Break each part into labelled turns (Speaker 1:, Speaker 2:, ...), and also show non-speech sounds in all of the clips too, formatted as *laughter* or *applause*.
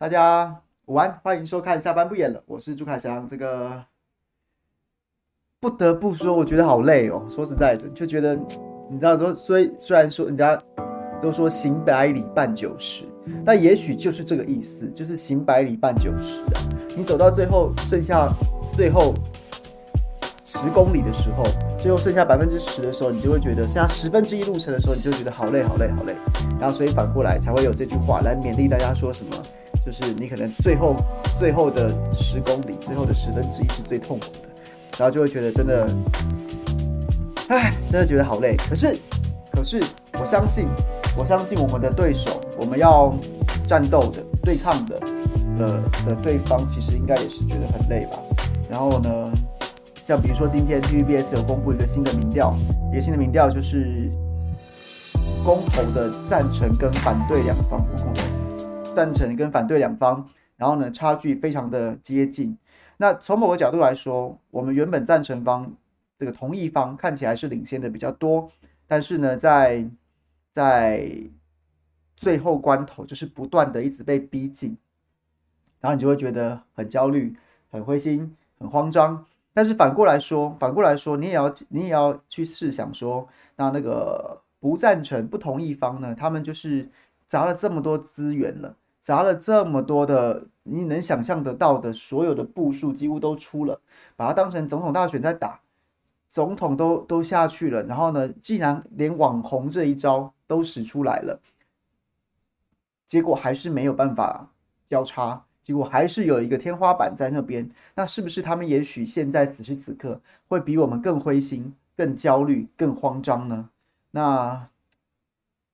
Speaker 1: 大家午安，欢迎收看下班不演了，我是朱凯翔。这个不得不说，我觉得好累哦。说实在的，就觉得你知道说，虽虽然说人家都说行百里半九十，但也许就是这个意思，就是行百里半九十啊。你走到最后，剩下最后十公里的时候，最后剩下百分之十的时候，你就会觉得剩下十分之一路程的时候，你就觉得好累，好累，好累。然后，所以反过来才会有这句话来勉励大家说什么，就是你可能最后最后的十公里，最后的十分之一是最痛苦的，然后就会觉得真的，唉，真的觉得好累。可是，可是我相信，我相信我们的对手，我们要战斗的、对抗的的的对方，其实应该也是觉得很累吧。然后呢，像比如说今天 TVBS 有公布一个新的民调，一个新的民调就是。公投的赞成跟反对两方，公投赞成跟反对两方，然后呢，差距非常的接近。那从某个角度来说，我们原本赞成方这个同意方看起来是领先的比较多，但是呢，在在最后关头，就是不断的一直被逼近，然后你就会觉得很焦虑、很灰心、很慌张。但是反过来说，反过来说，你也要你也要去试想说，那那个。不赞成、不同意方呢？他们就是砸了这么多资源了，砸了这么多的你能想象得到的所有的步数，几乎都出了，把它当成总统大选在打，总统都都下去了。然后呢，既然连网红这一招都使出来了，结果还是没有办法交叉，结果还是有一个天花板在那边。那是不是他们也许现在此时此刻会比我们更灰心、更焦虑、更慌张呢？那，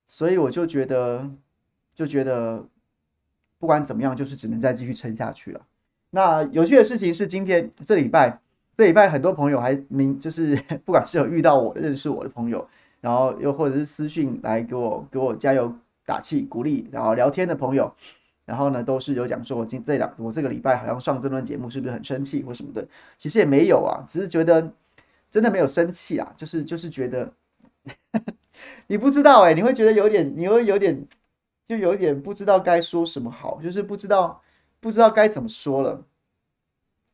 Speaker 1: 所以我就觉得，就觉得不管怎么样，就是只能再继续撑下去了。那有趣的事情是，今天这礼拜，这礼拜很多朋友还明，就是 *laughs* 不管是有遇到我、认识我的朋友，然后又或者是私讯来给我给我加油打气、鼓励，然后聊天的朋友，然后呢，都是有讲说，我今这两我这个礼拜好像上这段节目是不是很生气或什么的？其实也没有啊，只是觉得真的没有生气啊，就是就是觉得。*laughs* 你不知道哎、你会觉得有点，你会有点，就有一点不知道该说什么好，就是不知道不知道该怎么说了。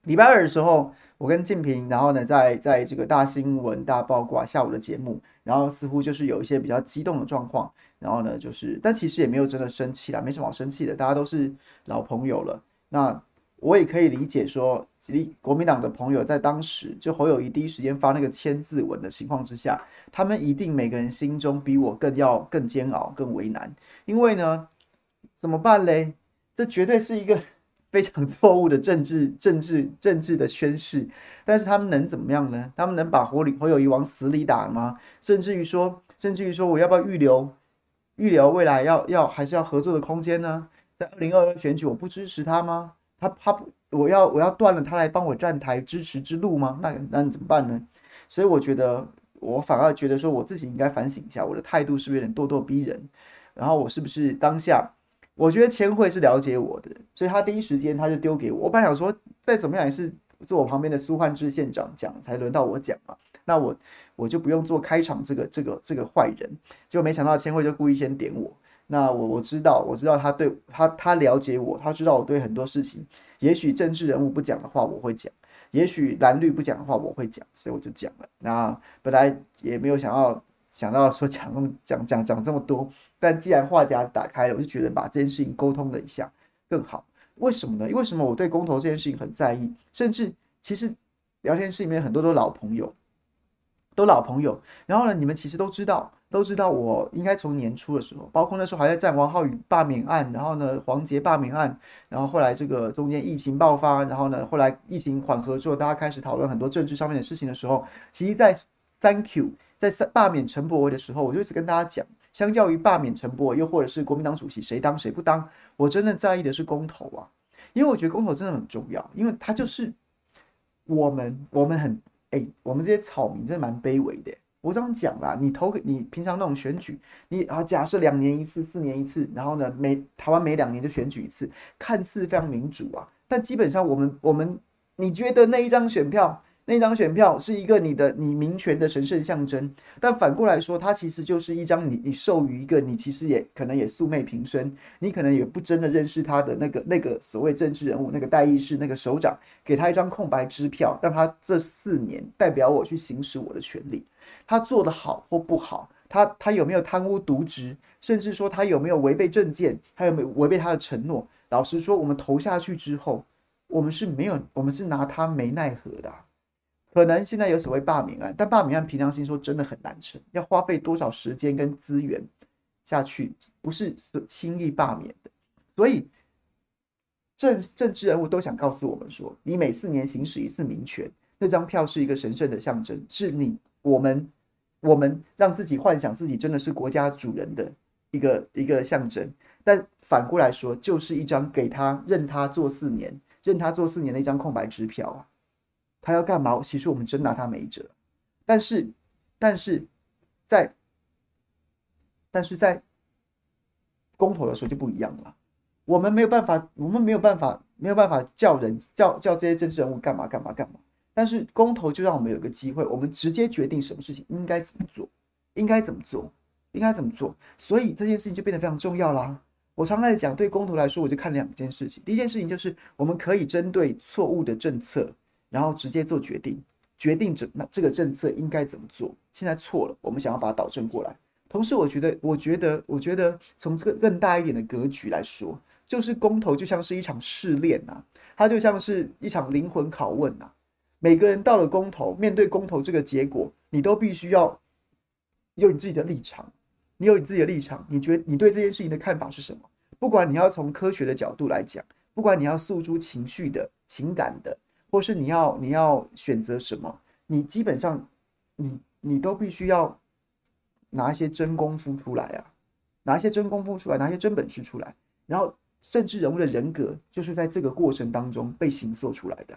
Speaker 1: 礼拜二的时候，我跟静平，然后呢，在在这个大新闻大爆卦下午的节目，然后似乎就是有一些比较激动的状况，然后呢，就是但其实也没有真的生气啦，没什么好生气的，大家都是老朋友了。那我也可以理解说。国民党的朋友在当时就侯友谊第一时间发那个千字文的情况之下，他们一定每个人心中比我更要更煎熬、更为难。因为呢，怎么办嘞？这绝对是一个 *laughs* 非常错误的政治、政治、政治的宣誓。但是他们能怎么样呢？他们能把侯里侯友谊往死里打吗？甚至于说，甚至于说，我要不要预留预留未来要要还是要合作的空间呢？在二零二二选举，我不支持他吗？他他不。我要我要断了他来帮我站台支持之路吗？那那你怎么办呢？所以我觉得我反而觉得说我自己应该反省一下，我的态度是不是有点咄咄逼人？然后我是不是当下？我觉得千惠是了解我的，所以他第一时间他就丢给我。我本来想说再怎么样也是坐我旁边的苏焕智县长讲，才轮到我讲嘛。那我我就不用做开场这个这个这个坏人。结果没想到千惠就故意先点我。那我我知道我知道他对他他了解我，他知道我对很多事情。也许政治人物不讲的话我会讲，也许蓝绿不讲的话我会讲，所以我就讲了。那本来也没有想要想到说讲那么讲讲讲这么多，但既然话匣子打开了，我就觉得把这件事情沟通了一下更好。为什么呢？因为什么我对公投这件事情很在意？甚至其实聊天室里面很多都老朋友，都老朋友。然后呢，你们其实都知道。都知道我应该从年初的时候，包括那时候还在战王浩宇罢免案，然后呢黄捷罢免案，然后后来这个中间疫情爆发，然后呢后来疫情缓和之后，大家开始讨论很多政治上面的事情的时候，其实，在 Thank you 在罢免陈柏惟的时候，我就一直跟大家讲，相较于罢免陈柏惟，又或者是国民党主席谁当谁不当，我真的在意的是公投啊，因为我觉得公投真的很重要，因为它就是我们我们很哎、我们这些草民真的蛮卑微的。我这样讲啦，你投给你平常那种选举，你啊假设两年一次、四年一次，然后呢每台湾每两年就选举一次，看似非常民主啊，但基本上我们我们你觉得那一张选票那张选票是一个你的你民权的神圣象征，但反过来说，它其实就是一张你你授予一个你其实也可能也素昧平生，你可能也不真的认识他的那个那个所谓政治人物那个代议士那个首长，给他一张空白支票，让他这四年代表我去行使我的权利。他做得好或不好，他他有没有贪污渎职，甚至说他有没有违背政见，他有没有违背他的承诺？老实说，我们投下去之后，我们是没有，我们是拿他没奈何的。可能现在有所谓罢免案，但罢免案凭良心说真的很难成，要花费多少时间跟资源下去，不是轻易罢免的。所以政政治人物都想告诉我们说，你每四年行使一次民权，那张票是一个神圣的象征，是你我们我们让自己幻想自己真的是国家主人的一个一个象征。但反过来说，就是一张给他任他做四年，任他做四年的一张空白支票啊。他要干嘛？其实我们真拿他没辙，但是，但是在，但是在公投的时候就不一样了。我们没有办法，我们没有办法，没有办法叫人叫叫这些政治人物干嘛干嘛干嘛。但是公投就让我们有个机会，我们直接决定什么事情应该怎么做，应该怎么做，应该怎么做。所以这件事情就变得非常重要啦。我常常在讲，对公投来说，我就看两件事情。第一件事情就是我们可以针对错误的政策。然后直接做决定，决定这那这个政策应该怎么做。现在错了，我们想要把它导正过来。同时，我觉得，我觉得，我觉得从这个更大一点的格局来说，就是公投就像是一场试炼呐，它就像是一场灵魂拷问呐。每个人到了公投，面对公投这个结果，你都必须要有你自己的立场。你有你自己的立场，你觉你对这件事情的看法是什么？不管你要从科学的角度来讲，不管你要诉诸情绪的情感的。或是你要你要选择什么，你基本上你你都必须要拿一些真功夫出来啊，拿一些真功夫出来，拿一些真本事出来。然后政治人物的人格就是在这个过程当中被形塑出来的。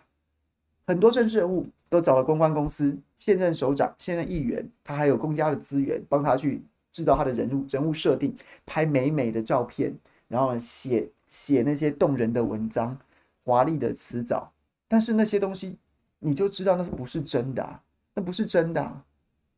Speaker 1: 很多政治人物都找了公关公司，现任首长、现任议员，他还有公家的资源帮他去制造他的人物人物设定，拍美美的照片，然后写写那些动人的文章、华丽的辞藻。但是那些东西，你就知道那不是真的啊，那不是真的，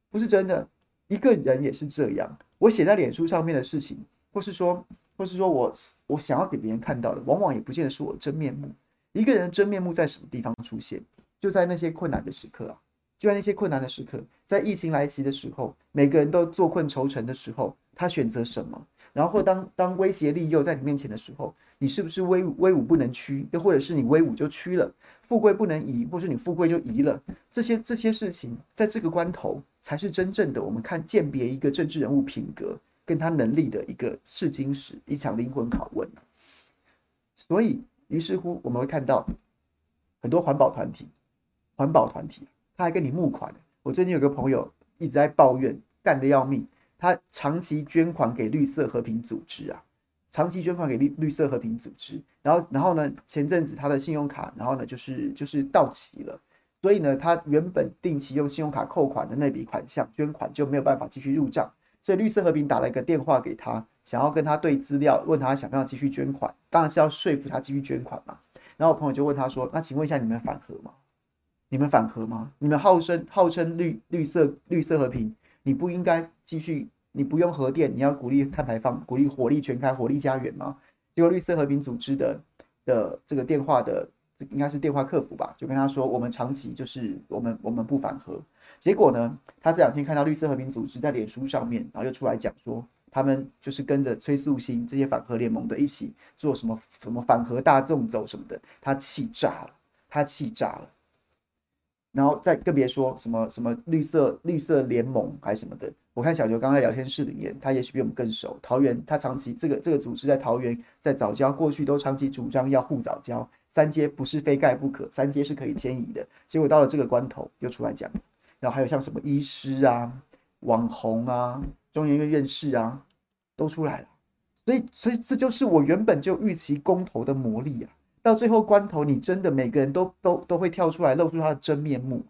Speaker 1: 不是真的。一个人也是这样，我写在脸书上面的事情，或是说，或是说我我想要给别人看到的，往往也不见得是我真面目。一个人的真面目在什么地方出现？就在那些困难的时刻啊，就在那些困难的时刻，在疫情来袭的时候，每个人都坐困愁城的时候，他选择什么？然后当当威胁利诱在你面前的时候，你是不是威武威武不能屈？又或者是你威武就屈了？富贵不能移，或是你富贵就移了，这些这些事情，在这个关头才是真正的我们看鉴别一个政治人物品格跟他能力的一个试金石，一场灵魂拷问。所以，于是乎我们会看到很多环保团体，环保团体他还跟你募款。我最近有个朋友一直在抱怨，干得要命，他长期捐款给绿色和平组织啊。长期捐款给绿绿色和平组织，然后然后呢，前阵子他的信用卡，然后呢就是就是到期了，所以呢，他原本定期用信用卡扣款的那笔款项捐款就没有办法继续入账，所以绿色和平打了一个电话给他，想要跟他对资料，问他想不想继续捐款，当然是要说服他继续捐款嘛。然后我朋友就问他说：“那请问一下，你们反核吗？你们反核吗？你们号称号称绿绿色绿色和平，你不应该继续？”你不用核电，你要鼓励碳排放，鼓励火力全开，火力家园吗？结果绿色和平组织的的这个电话的，这应该是电话客服吧，就跟他说，我们长期就是我们我们不反核。结果呢，他这两天看到绿色和平组织在脸书上面，然后又出来讲说，他们就是跟着崔素馨这些反核联盟的一起做什么什么反核大纵走什么的，他气炸了，他气炸了。然后再更别说什么什么绿色绿色联盟还是什么的。我看小刘刚刚在聊天室里面，他也许比我们更熟。桃园他长期这个这个组织在桃园在早教过去都长期主张要护早教，三阶不是非盖不可，三阶是可以迁移的。结果到了这个关头又出来讲，然后还有像什么医师啊、网红啊、中研院院士啊都出来了。所以所以这就是我原本就预期公投的魔力啊。到最后关头，你真的每个人都都都会跳出来露出他的真面目。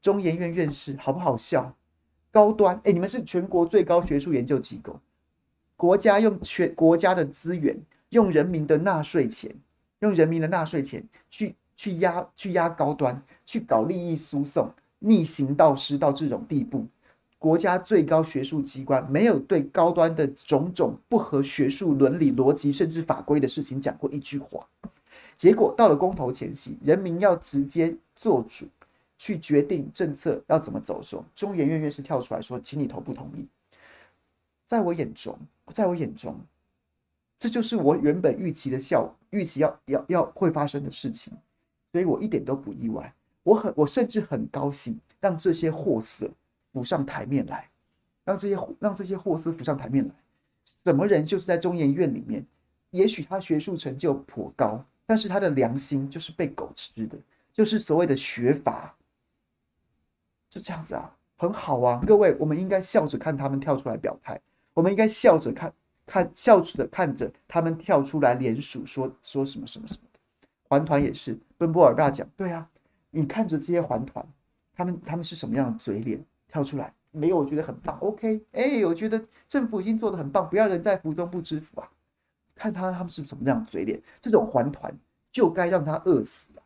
Speaker 1: 中研院院士好不好笑？高端哎、你们是全国最高学术研究机构，国家用全国家的资源，用人民的纳税钱，用人民的纳税钱去去压去压高端，去搞利益输送，逆行道师到这种地步。国家最高学术机关没有对高端的种种不合学术伦理逻辑甚至法规的事情讲过一句话，结果到了公投前夕，人民要直接做主去决定政策要怎么走的时候，中研院院士跳出来说：“请你投不同意。”在我眼中，在我眼中，这就是我原本预期的效，预期要要要会发生的事情，所以我一点都不意外。我很，我甚至很高兴让这些货色。浮上台面来，让这些让这些货色浮上台面来。什么人就是在中研院里面，也许他学术成就颇高，但是他的良心就是被狗吃的，就是所谓的学阀，就这样子啊，很好啊。各位，我们应该笑着看他们跳出来表态，我们应该笑着看看笑着看着他们跳出来联署说说什么什么什么的。环团也是，奔波尔大讲，对啊，你看着这些环团，他们他们是什么样的嘴脸？跳出来没有？我觉得很棒。OK，哎、我觉得政府已经做得很棒，不要人在福中不知福啊！看他他们是什么样嘴脸，这种环团就该让他饿死啊！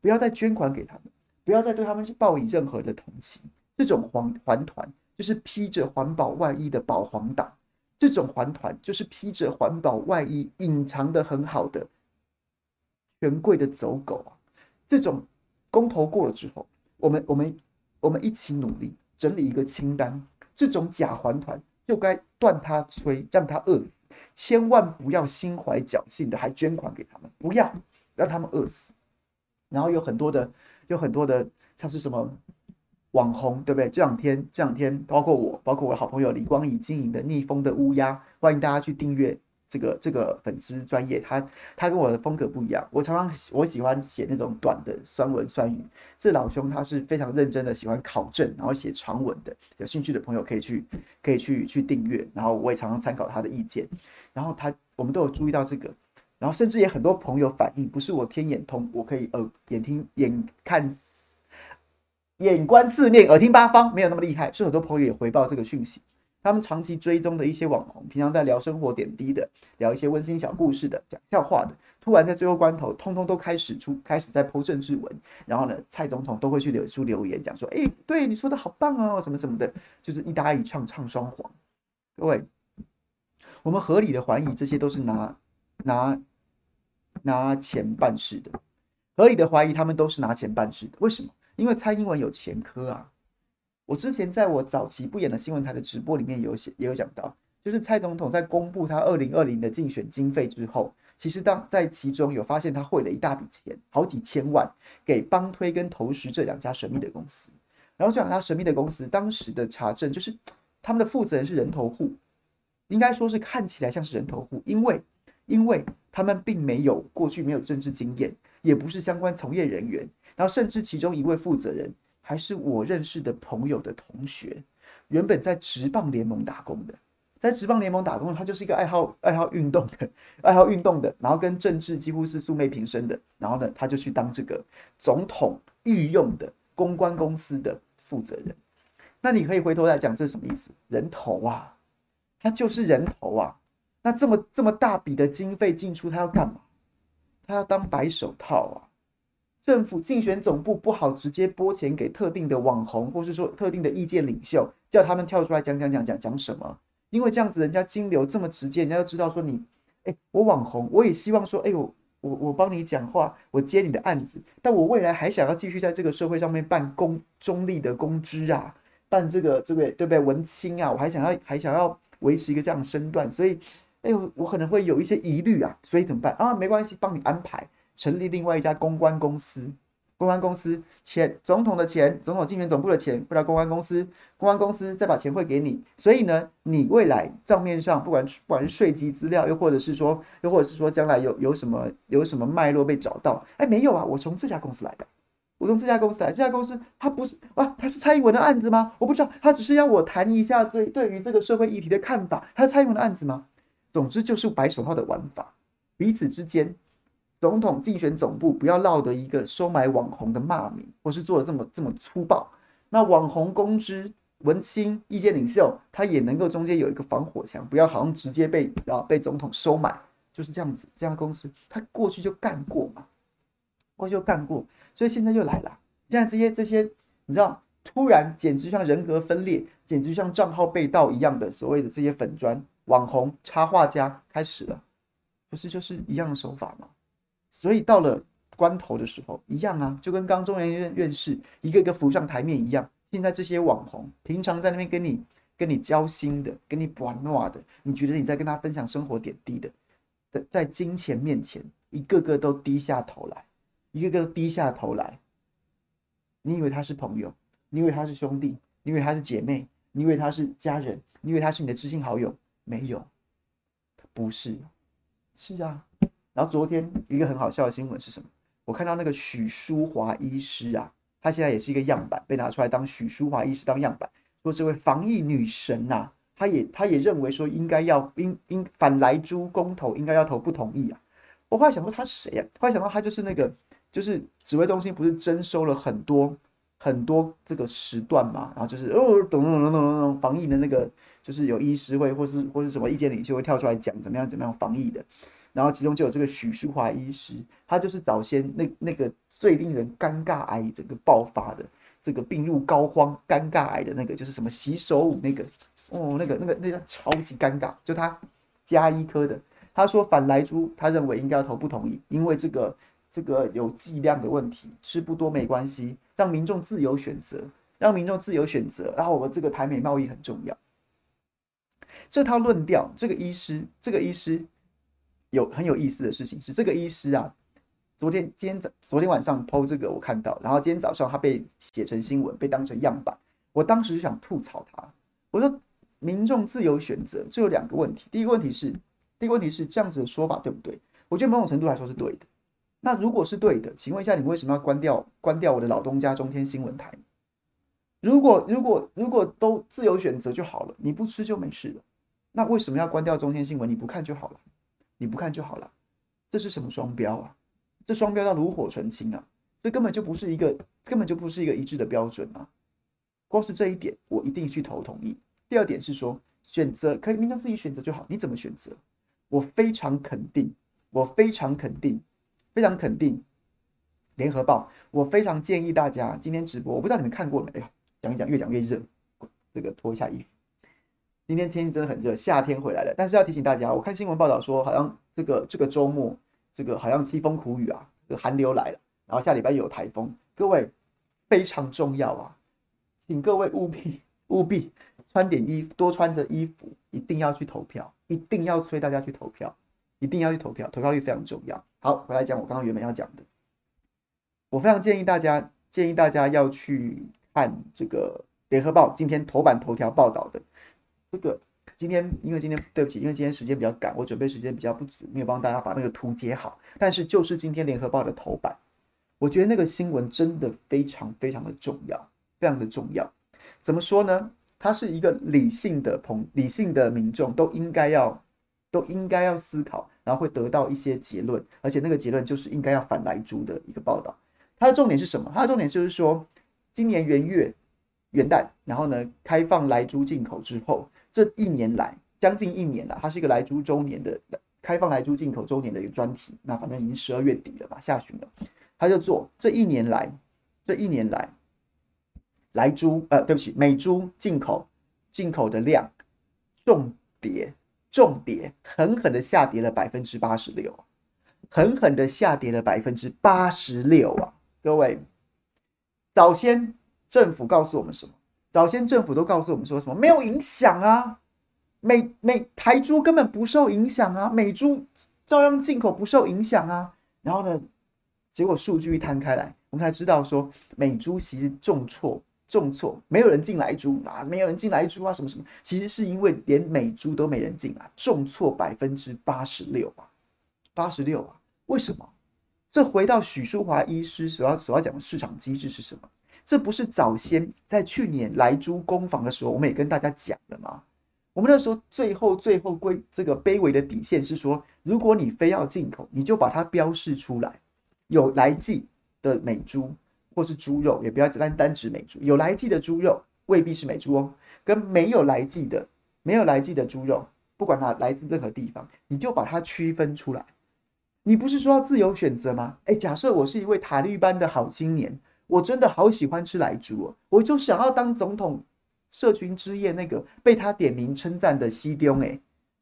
Speaker 1: 不要再捐款给他们，不要再对他们去报以任何的同情。这种环环团就是披着环保外衣的保皇党，这种环团就是披着环保外衣隐藏的很好的权贵的走狗啊！这种公投过了之后，我们我们。我们一起努力整理一个清单，这种假还团就该断他催，让他饿死，千万不要心怀侥幸的还捐款给他们，不要让他们饿死。然后有很多的，有很多的，像是什么网红，对不对？这两天，这两天，包括我，包括我的好朋友李光仪经营的逆风的乌鸦，欢迎大家去订阅。这个这个粉丝专业，他他跟我的风格不一样。我常常我喜欢写那种短的酸文酸语，这老兄他是非常认真的，喜欢考证，然后写长文的。有兴趣的朋友可以去可以去去订阅。然后我也常常参考他的意见。然后他我们都有注意到这个。然后甚至也很多朋友反映，不是我天眼通，我可以耳眼听眼看眼观四面，耳听八方，没有那么厉害。是很多朋友也回报这个讯息。他们长期追踪的一些网红，平常在聊生活点滴的，聊一些温馨小故事的，讲笑话的，突然在最后关头，通通都开始出，开始在剖政治文，然后呢，蔡总统都会去留书留言，讲说，哎，对你说的好棒哦，什么什么的，就是一搭一唱，唱双簧。各位，我们合理的怀疑，这些都是拿拿拿钱办事的，合理的怀疑，他们都是拿钱办事的。为什么？因为蔡英文有前科啊。我之前在我早期不演的新闻台的直播里面有写，也有讲到，就是蔡总统在公布他二零二零的竞选经费之后，其实当在其中有发现他汇了一大笔钱，好几千万给帮推跟投石这两家神秘的公司，然后这两家神秘的公司当时的查证就是他们的负责人是人头户，应该说是看起来像是人头户，因为因为他们并没有过去没有政治经验，也不是相关从业人员，然后甚至其中一位负责人。还是我认识的朋友的同学，原本在职棒联盟打工的，在职棒联盟打工，他就是一个爱好爱好运动的，爱好运动的，然后跟政治几乎是素昧平生的，然后呢，他就去当这个总统御用的公关公司的负责人。那你可以回头来讲，这是什么意思？人头啊，他就是人头啊。那这么这么大笔的经费进出，他要干嘛？他要当白手套啊。政府竞选总部不好直接拨钱给特定的网红，或是说特定的意见领袖，叫他们跳出来讲讲讲讲讲什么？因为这样子，人家金流这么直接，人家就知道说你，哎，我网红，我也希望说，哎，我我我帮你讲话，我接你的案子，但我未来还想要继续在这个社会上面办公中立的公知啊，办这个这个对不对？文青啊，我还想要还想要维持一个这样的身段，所以，哎，我可能会有一些疑虑啊，所以怎么办啊？没关系，帮你安排。成立另外一家公关公司，公关公司钱，总统的钱，总统竞选总部的钱汇到公关公司，公关公司再把钱汇给你。所以呢，你未来账面上不管不管是税基资料，又或者是说，又或者是说将来有有什么有什么脉络被找到，哎，没有啊，我从这家公司来的，我从这家公司来，这家公司它不是啊，它是蔡英文的案子吗？我不知道，他只是要我谈一下对对于这个社会议题的看法，他是蔡英文的案子吗？总之就是白手套的玩法，彼此之间。总统竞选总部不要落得一个收买网红的骂名，或是做的这么这么粗暴。那网红公知、文青、意见领袖，他也能够中间有一个防火墙，不要好像直接被啊被总统收买，就是这样子。这家公司他过去就干过嘛，过去就干过，所以现在又来了。现在这些这些，你知道，突然简直像人格分裂，简直像账号被盗一样的所谓的这些粉砖网红插画家开始了，不是就是一样的手法吗？所以到了关头的时候，一样啊，就跟刚中研院院士一个一个浮上台面一样。现在这些网红平常在那边跟你跟你交心的，跟你玩闹的，你觉得你在跟他分享生活点滴的，在金钱面前，一个个都低下头来，一个个都低下头来。你以为他是朋友？你以为他是兄弟？你以为他是姐妹？你以为他是家人？你以为他是你的知心好友？没有，他不是，是啊。然后昨天一个很好笑的新闻是什么？我看到那个许淑华医师啊，他现在也是一个样板，被拿出来当许淑华医师当样板，说这位防疫女神呐、啊。他也她也认为说应该要应应反来猪公投应该要投不同意啊！我后来想说她是谁啊？后来想到她就是那个就是指挥中心不是征收了很多很多这个时段嘛，然后就是哦咚咚咚咚咚防疫的那个就是有医师会或是或是什么意见领袖会跳出来讲怎么样怎么样防疫的，然后其中就有这个许淑华医师，他就是早先那那个最令人尴尬癌整个爆发的这个病入膏肓尴尬癌的那个就是什么洗手舞那个。哦，那个、那个、那个超级尴尬，就他加医科的，他说反莱猪，他认为应该要投不同意，因为这个这个有剂量的问题，吃不多没关系，让民众自由选择，让民众自由选择，然后我们这个台美贸易很重要。这套论调，这个医师，这个医师有很有意思的事情是，这个医师啊，昨天今天早昨天晚上 PO 这个我看到，然后今天早上他被写成新闻，被当成样板，我当时就想吐槽他，我说。民众自由选择，这有两个问题。第一个问题是，第一个问题是这样子的说法对不对？我觉得某种程度来说是对的。那如果是对的，请问一下，你为什么要关掉关掉我的老东家中天新闻台？如果如果如果都自由选择就好了，你不吃就没事了。那为什么要关掉中天新闻？你不看就好了，你不看就好了。这是什么双标啊？这双标到炉火纯青啊！这根本就不是一个根本就不是一个一致的标准啊！光是这一点，我一定去投同意。第二点是说，选择可以民众自己选择就好。你怎么选择？我非常肯定，我非常肯定，非常肯定。联合报，我非常建议大家今天直播，我不知道你们看过没有？讲一讲，越讲越热。这个脱一下衣服。今天天气真的很热，夏天回来了。但是要提醒大家，我看新闻报道说，好像这个这个周末，这个好像凄风苦雨啊，这个寒流来了。然后下礼拜有台风，各位非常重要啊，请各位务必务必。穿点衣服，多穿着衣服，一定要去投票，一定要催大家去投票，一定要去投票，投票率非常重要。好，回来讲我刚刚原本要讲的，我非常建议大家，建议大家要去看这个联合报今天头版头条报道的这个。今天因为今天对不起，因为今天时间比较赶，我准备时间比较不足，没有帮大家把那个图截好。但是就是今天联合报的头版，我觉得那个新闻真的非常非常的重要，非常的重要。怎么说呢？他是一个理性的朋，理性的民众都应该要，都应该要思考，然后会得到一些结论，而且那个结论就是应该要反莱猪的一个报道。它的重点是什么？它的重点就是说，今年元月元旦，然后呢开放莱猪进口之后，这一年来将近一年了，它是一个莱猪周年的开放莱猪进口周年的一个专题。那反正已经十二月底了吧，下旬了，他就做这一年来，这一年来。莱猪，呃，对不起，美猪进口进口的量重跌，重跌，狠狠的下跌了百分之八十六，狠狠的下跌了百分之八十六啊！各位，早先政府告诉我们什么？早先政府都告诉我们说什么？没有影响啊，美美台猪根本不受影响啊，美猪照样进口不受影响啊。然后呢，结果数据一摊开来，我们才知道说美猪其实重挫。重挫，没有人进来猪啊，没有人进来猪啊，什么什么，其实是因为连美猪都没人进啊，重挫百分之八十六啊，八十六啊，为什么？这回到许淑华医师所要所要讲的市场机制是什么？这不是早先在去年来猪攻防的时候，我们也跟大家讲了吗？我们那时候最后最后归这个卑微的底线是说，如果你非要进口，你就把它标示出来，有莱剂的美猪。或是猪肉，也不要单单指美猪。有莱剂的猪肉未必是美猪哦，跟没有莱剂的、没有莱剂的猪肉，不管它来自任何地方，你就把它区分出来。你不是说要自由选择吗？哎，假设我是一位塔绿班的好青年，我真的好喜欢吃莱猪哦，我就想要当总统社群之夜那个被他点名称赞的西丢哎。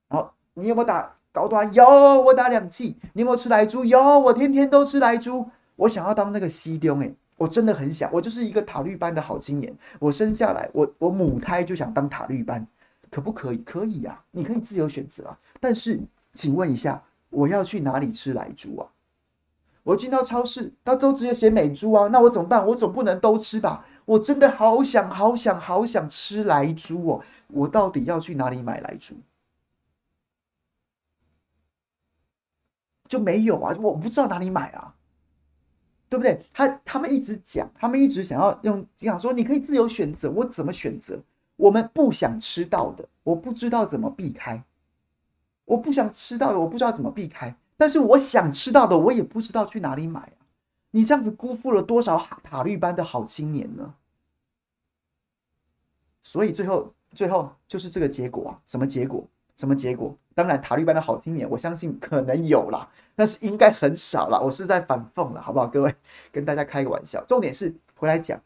Speaker 1: 然后你有没有打高端？有，我打两季。你有没有吃莱猪？有，我天天都吃莱猪。我想要当那个西丢哎，我真的很想，我就是一个塔绿班的好青年。我生下来，我我母胎就想当塔绿班，可不可以？可以啊，你可以自由选择啊。但是，请问一下。我要去哪里吃莱猪啊？我进到超市，他都直接写美猪啊，那我怎么办？我总不能都吃吧？我真的好想、好想、好想吃莱猪哦！我到底要去哪里买莱猪？就没有啊！我不知道哪里买啊，对不对？他他们一直讲，他们一直想要用讲说，你可以自由选择，我怎么选择？我们不想吃到的，我不知道怎么避开。我不想吃到的，我不知道怎么避开；但是我想吃到的，我也不知道去哪里买啊！你这样子辜负了多少塔绿班的好青年呢？所以最后，最后就是这个结果啊！什么结果？什么结果？当然，塔绿班的好青年，我相信可能有啦，但是应该很少啦。我是在反讽了，好不好？各位，跟大家开个玩笑。重点是回来讲，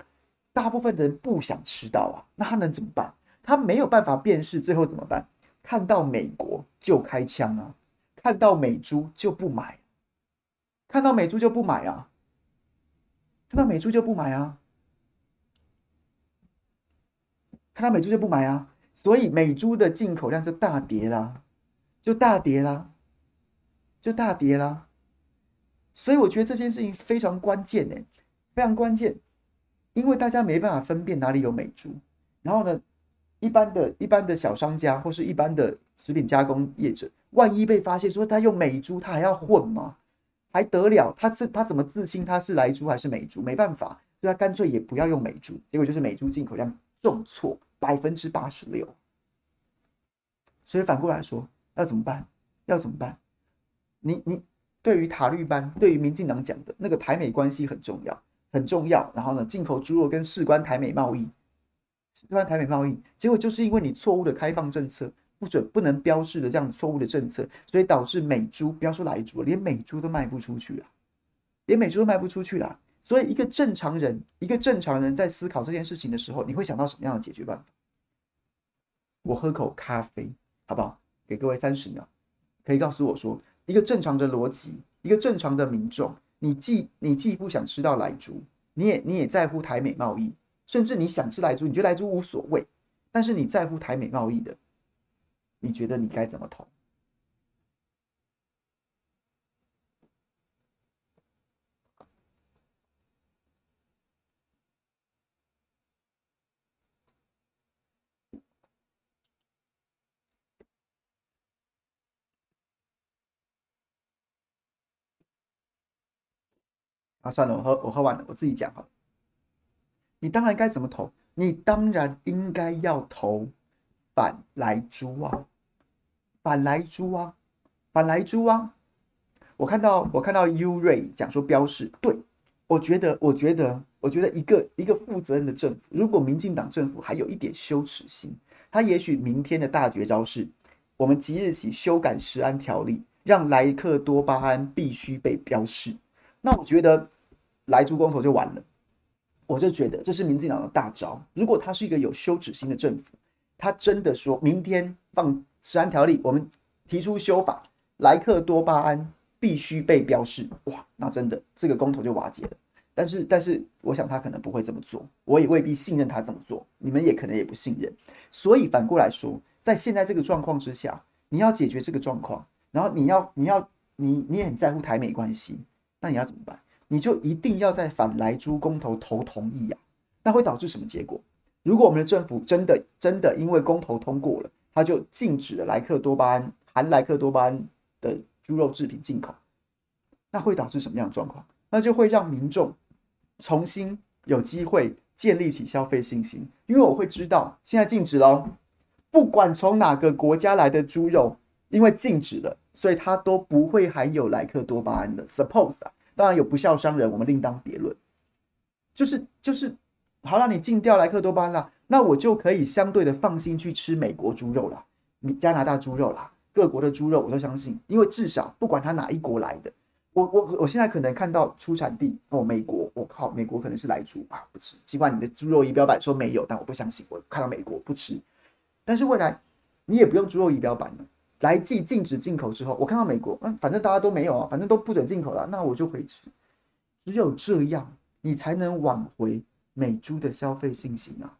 Speaker 1: 大部分的人不想吃到啊，那他能怎么办？他没有办法辨识，最后怎么办？看到美国就开枪啊！看到美珠就不买，看到美珠就不买啊！看到美珠就不买啊！看到美珠就不买啊！所以美珠的进口量就大跌啦，就大跌啦，就大跌啦！所以我觉得这件事情非常关键呢，非常关键，因为大家没办法分辨哪里有美珠，然后呢？一般的一般的小商家或是一般的食品加工业者，万一被发现说他用美猪，他还要混吗？还得了？他自他怎么自称他是莱猪还是美猪？没办法，所以他干脆也不要用美猪。结果就是美猪进口量重挫百分之八十六。所以反过来说，要怎么办？要怎么办？你你对于塔绿班，对于民进党讲的那个台美关系很重要，很重要。然后呢，进口猪肉跟事关台美贸易。对吧？台美贸易，结果就是因为你错误的开放政策，不准不能标示的这样错误的政策，所以导致美猪，不要说莱猪，连美猪都卖不出去啊，连美猪都卖不出去了。所以一个正常人，一个正常人在思考这件事情的时候，你会想到什么样的解决办法？我喝口咖啡，好不好？给各位三十秒，可以告诉我说，一个正常的逻辑，一个正常的民众，你既你既不想吃到莱猪，你也你也在乎台美贸易。甚至你想吃莱猪，你觉得莱猪无所谓，但是你在乎台美贸易的，你觉得你该怎么投？啊，算了，我喝我喝完了，我自己讲好了。你当然该怎么投？你当然应该要投反莱猪啊，反莱猪啊，反莱猪啊！我看到我看到 U 瑞讲说标示，对，我觉得我觉得我觉得一个一个负责任的政府，如果民进党政府还有一点羞耻心，他也许明天的大绝招是，我们即日起修改食安条例，让莱克多巴胺必须被标示。那我觉得莱猪光头就完了。我就觉得这是民进党的大招。如果他是一个有羞耻心的政府，他真的说明天放食安条例，我们提出修法，莱克多巴胺必须被标示，哇，那真的这个公投就瓦解了。但是，但是我想他可能不会这么做，我也未必信任他这么做，你们也可能也不信任。所以反过来说，在现在这个状况之下，你要解决这个状况，然后你要你要你你也很在乎台美关系，那你要怎么办？你就一定要在反莱猪公投投同意呀、那会导致什么结果？如果我们的政府真的真的因为公投通过了，它就禁止了莱克多巴胺含莱克多巴胺的猪肉制品进口，那会导致什么样的状况？那就会让民众重新有机会建立起消费信心，因为我会知道现在禁止了，不管从哪个国家来的猪肉，因为禁止了，所以它都不会含有莱克多巴胺的。Suppose 啊。当然有不孝商人，我们另当别论。就是就是，好了，你禁掉莱克多巴胺了，那我就可以相对的放心去吃美国猪肉了，加拿大猪肉啦，各国的猪肉我都相信，因为至少不管它哪一国来的，我我我现在可能看到出产地哦，美国，我靠，美国可能是莱猪啊，不吃。尽管你的猪肉仪表板说没有，但我不相信。我看到美国不吃，但是未来你也不用猪肉仪表板了。来剂禁止进口之后，我看到美国，嗯，反正大家都没有啊，反正都不准进口了，那我就回吃。只有这样，你才能挽回美猪的消费信心啊。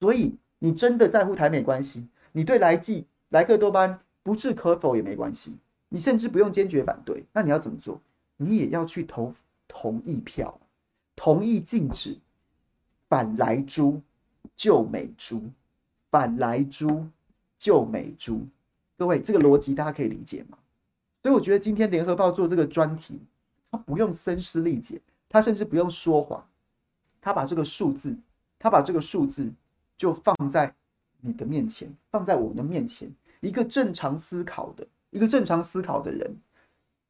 Speaker 1: 所以，你真的在乎台美关系，你对来剂莱克多巴胺不置可否也没关系。你甚至不用坚决反对，那你要怎么做？你也要去投同意票，同意禁止反来猪救美猪，反来猪救美猪。各位，这个逻辑大家可以理解吗？所以我觉得今天联合报做这个专题，他不用声嘶力竭，他甚至不用说谎，他把这个数字，他把这个数字就放在你的面前，放在我们的面前，一个正常思考的。一个正常思考的人，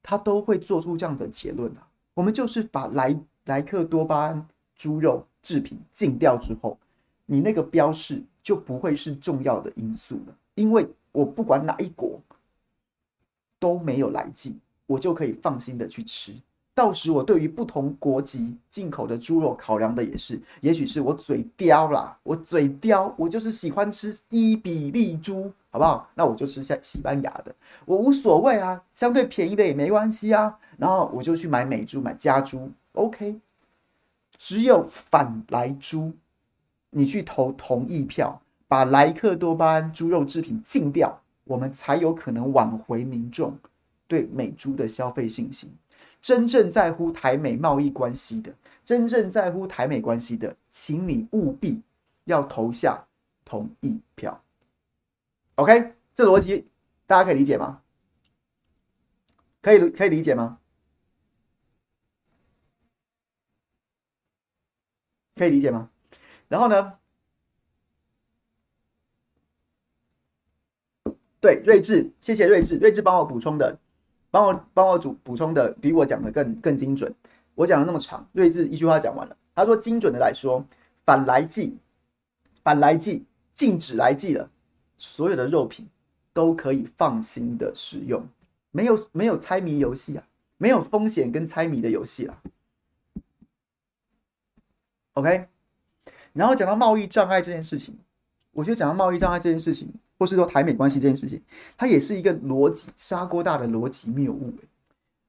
Speaker 1: 他都会做出这样的结论啊。我们就是把莱莱克多巴胺猪肉制品禁掉之后，你那个标示就不会是重要的因素了，因为我不管哪一国都没有来剂，我就可以放心的去吃。到时我对于不同国籍进口的猪肉考量的也是，也许是我嘴刁啦，我嘴刁，我就是喜欢吃伊比利猪，好不好？那我就吃下西班牙的，我无所谓啊，相对便宜的也没关系啊。然后我就去买美猪，买家猪，OK。只有反莱猪，你去投同意票，把莱克多巴胺猪肉制品禁掉，我们才有可能挽回民众对美猪的消费信心。真正在乎台美贸易关系的，真正在乎台美关系的，请你务必要投下同意票。OK，这逻辑大家可以理解吗？可以可以理解吗？可以理解吗？然后呢？对，睿智，谢谢睿智，睿智帮我补充的。帮我帮我补补充的比我讲的更更精准。我讲的那么长，睿智一句话讲完了。他说精准的来说，反来剂，反来剂，禁止来剂了，所有的肉品都可以放心的食用，没有没有猜谜游戏啊，没有风险跟猜谜的游戏啊。OK，然后讲到贸易障碍这件事情，我觉得讲到贸易障碍这件事情。或是说台美关系这件事情，它也是一个逻辑砂锅大的逻辑谬误。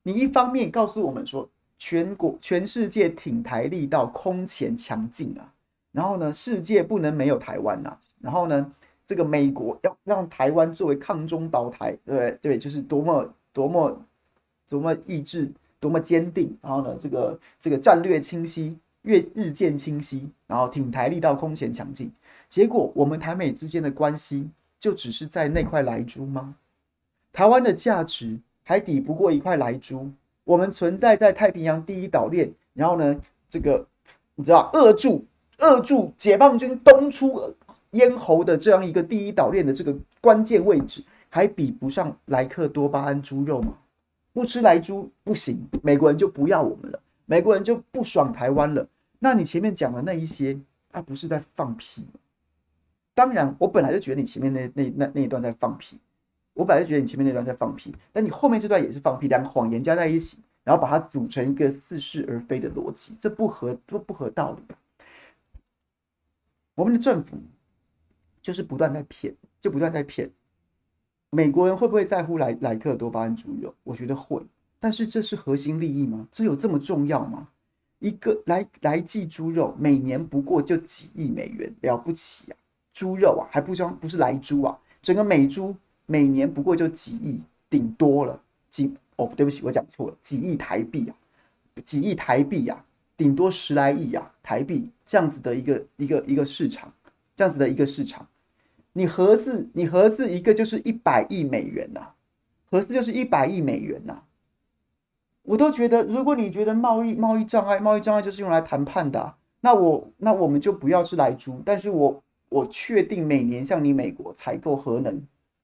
Speaker 1: 你一方面告诉我们说，全国全世界挺台力道空前强劲啊，然后呢，世界不能没有台湾呐，然后呢，这个美国要让台湾作为抗中保台，对对，就是多么多么多么意志多么坚定，然后呢，这个这个战略清晰，越日渐清晰，然后挺台力道空前强劲，结果我们台美之间的关系。就只是在那块莱猪吗？台湾的价值还抵不过一块莱猪。我们存在在太平洋第一岛链，然后呢，这个你知道扼住扼住解放军东出咽喉的这样一个第一岛链的这个关键位置，还比不上莱克多巴胺猪肉吗？不吃莱猪不行，美国人就不要我们了，美国人就不爽台湾了。那你前面讲的那一些，他不是在放屁吗？当然，我本来就觉得你前面那那那那一段在放屁，我本来就觉得你前面那段在放屁，但你后面这段也是放屁，两个谎言加在一起，然后把它组成一个似是而非的逻辑，这不合不不合道理。我们的政府就是不断在骗，就不断在骗。美国人会不会在乎莱莱克多巴胺猪肉？我觉得会，但是这是核心利益吗？这有这么重要吗？一个莱莱剂猪肉每年不过就几亿美元，了不起啊！猪肉啊，还不装不是来猪啊，整个美猪每年不过就几亿，顶多了几哦，对不起，我讲错了，几亿台币啊，几亿台币啊，顶多十来亿啊台币这样子的一个一个一个市场，这样子的一个市场，你合四你合四一个就是一百亿美元呐、啊，核四就是一百亿美元呐、我都觉得，如果你觉得贸易贸易障碍贸易障碍就是用来谈判的、那我那我们就不要是来猪，但是我。我确定每年向你美国采购核能、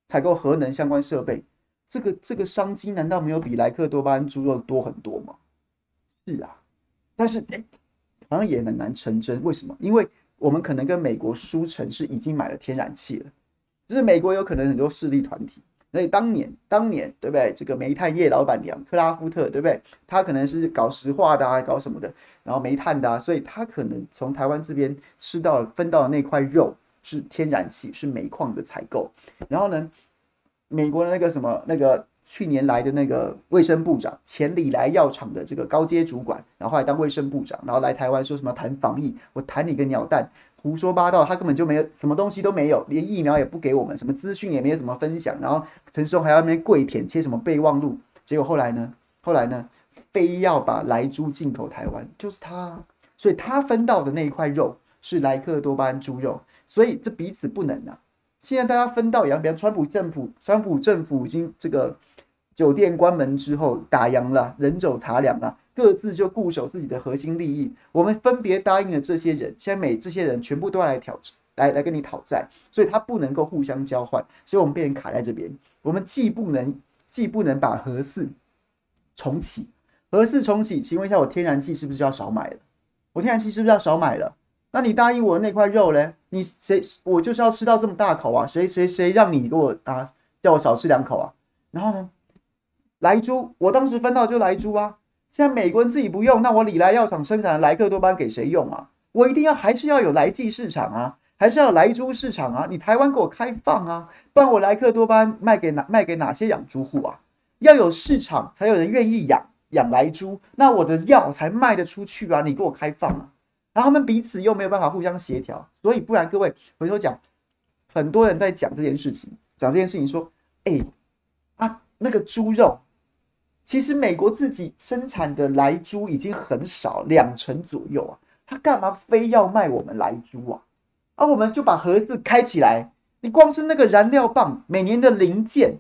Speaker 1: 采购核能相关设备，这个这个商机难道没有比莱克多巴胺猪肉多很多吗？是啊，但是哎，好像也很难成真。为什么？因为我们可能跟美国输成是已经买了天然气了，就是美国有可能很多势力团体，所以当年，当年对不对？这个煤炭业老板娘克拉夫特，对不对？他可能是搞石化的啊，搞什么的，然后煤炭的啊，所以他可能从台湾这边吃到分到的那块肉是天然气，是煤矿的采购。然后呢，美国的那个什么那个去年来的那个卫生部长，前里来药厂的这个高阶主管，然后后来当卫生部长，然后来台湾说什么谈防疫，我谈你个鸟蛋！胡说八道，他根本就没有什么东西都没有，连疫苗也不给我们，什么资讯也没有什么分享。然后陈时中还要那边跪舔，切什么备忘录。结果后来呢？后来呢？非要把莱猪进口台湾，就是他。所以他分到的那一块肉是莱克多巴胺猪肉，所以这彼此不能啊。现在大家分道扬镳，川普政府，川普政府已经这个酒店关门之后打烊了，人走茶凉了。各自就固守自己的核心利益，我们分别答应了这些人，现在每这些人全部都要来挑战，来来跟你讨债，所以他不能够互相交换，所以我们变成卡在这边。我们既不能既不能把核四重启，核四重启，请问一下，我天然气是不是要少买了？我天然气是不是要少买了？那你答应我的那块肉嘞？你谁我就是要吃到这么大口啊？谁谁谁让你给我啊叫我少吃两口啊？然后呢，莱猪，我当时分到就莱猪啊。现在美国人自己不用，那我礼来药厂生产的莱克多巴给谁用啊？我一定要还是要有来剂市场啊，还是要有莱猪市场啊？你台湾给我开放啊，不然我莱克多巴卖给哪卖给哪些养猪户啊？要有市场才有人愿意养养莱猪，那我的药才卖得出去啊！你给我开放啊！然后他们彼此又没有办法互相协调，所以不然各位回头讲，很多人在讲这件事情，讲这件事情说，哎啊那个猪肉。其实美国自己生产的莱猪已经很少，两成左右啊，他干嘛非要卖我们莱猪啊？而、我们就把盒子开起来，你光是那个燃料棒，每年的零件，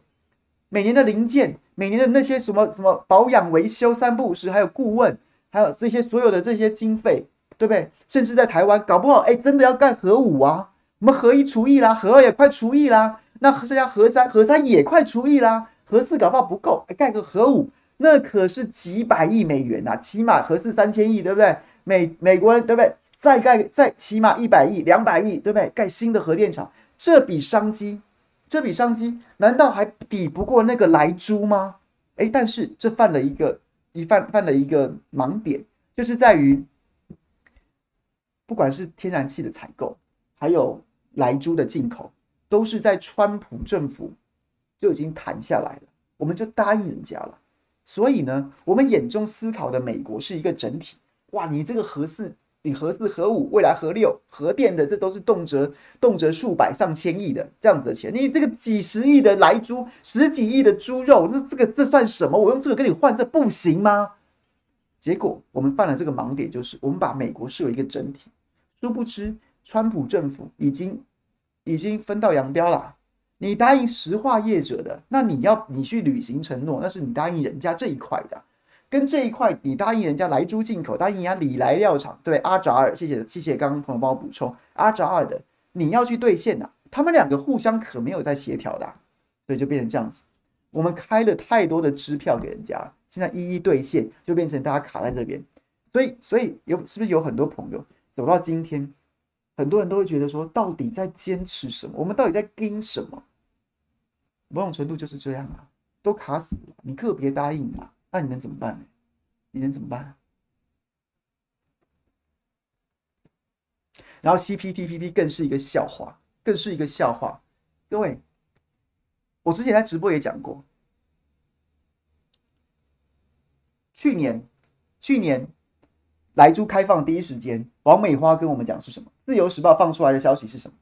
Speaker 1: 每年的零件，每年的那些什么什么保养维修三不五时，还有顾问，还有这些所有的这些经费，对不对？甚至在台湾搞不好，哎，真的要干核武啊，我们核一除役啦，核二也快除役啦，那剩下核三，核三也快除役啦。核四搞不好不够，盖个核五，那可是几百亿美元呐，起码核四三千亿，对不对？美美国人对不对？再盖再起码一百亿、两百亿，对不对？盖新的核电厂，这笔商机，这笔商机，难道还比不过那个莱猪吗？哎，但是这犯了一个一犯犯了一个盲点，就是在于，不管是天然气的采购，还有莱猪的进口，都是在川普政府。就已经谈下来了，我们就答应人家了。所以呢，我们眼中思考的美国是一个整体。哇，你这个核四，你核四、核五，未来核六、核电的，这都是动辄动辄数百上千亿的这样子的钱。你这个几十亿的来猪，十几亿的猪肉，那这个这算什么？我用这个跟你换，这不行吗？结果我们犯了这个盲点，就是我们把美国视为一个整体，殊不知川普政府已经已经分道扬镳了。你答应石化业者的，那你要你去履行承诺，那是你答应人家这一块的，跟这一块你答应人家莱猪进口，答应人家里来料厂，对阿扎尔，谢谢谢谢，刚刚朋友帮我补充。阿扎尔的，你要去兑现的，他们两个互相可没有在协调的，所以就变成这样子，我们开了太多的支票给人家，现在一一兑现，就变成大家卡在这边，所以所以有是不是有很多朋友走到今天？很多人都会觉得说，到底在坚持什么？我们到底在盯什么？某种程度就是这样啊，都卡死了。你个别答应啊，那你能怎么办呢？你能怎么办？然后 CPTPP 更是一个笑话，更是一个笑话。各位，我之前在直播也讲过，去年，去年。莱猪开放第一时间，王美花跟我们讲是什么？自由时报放出来的消息是什么？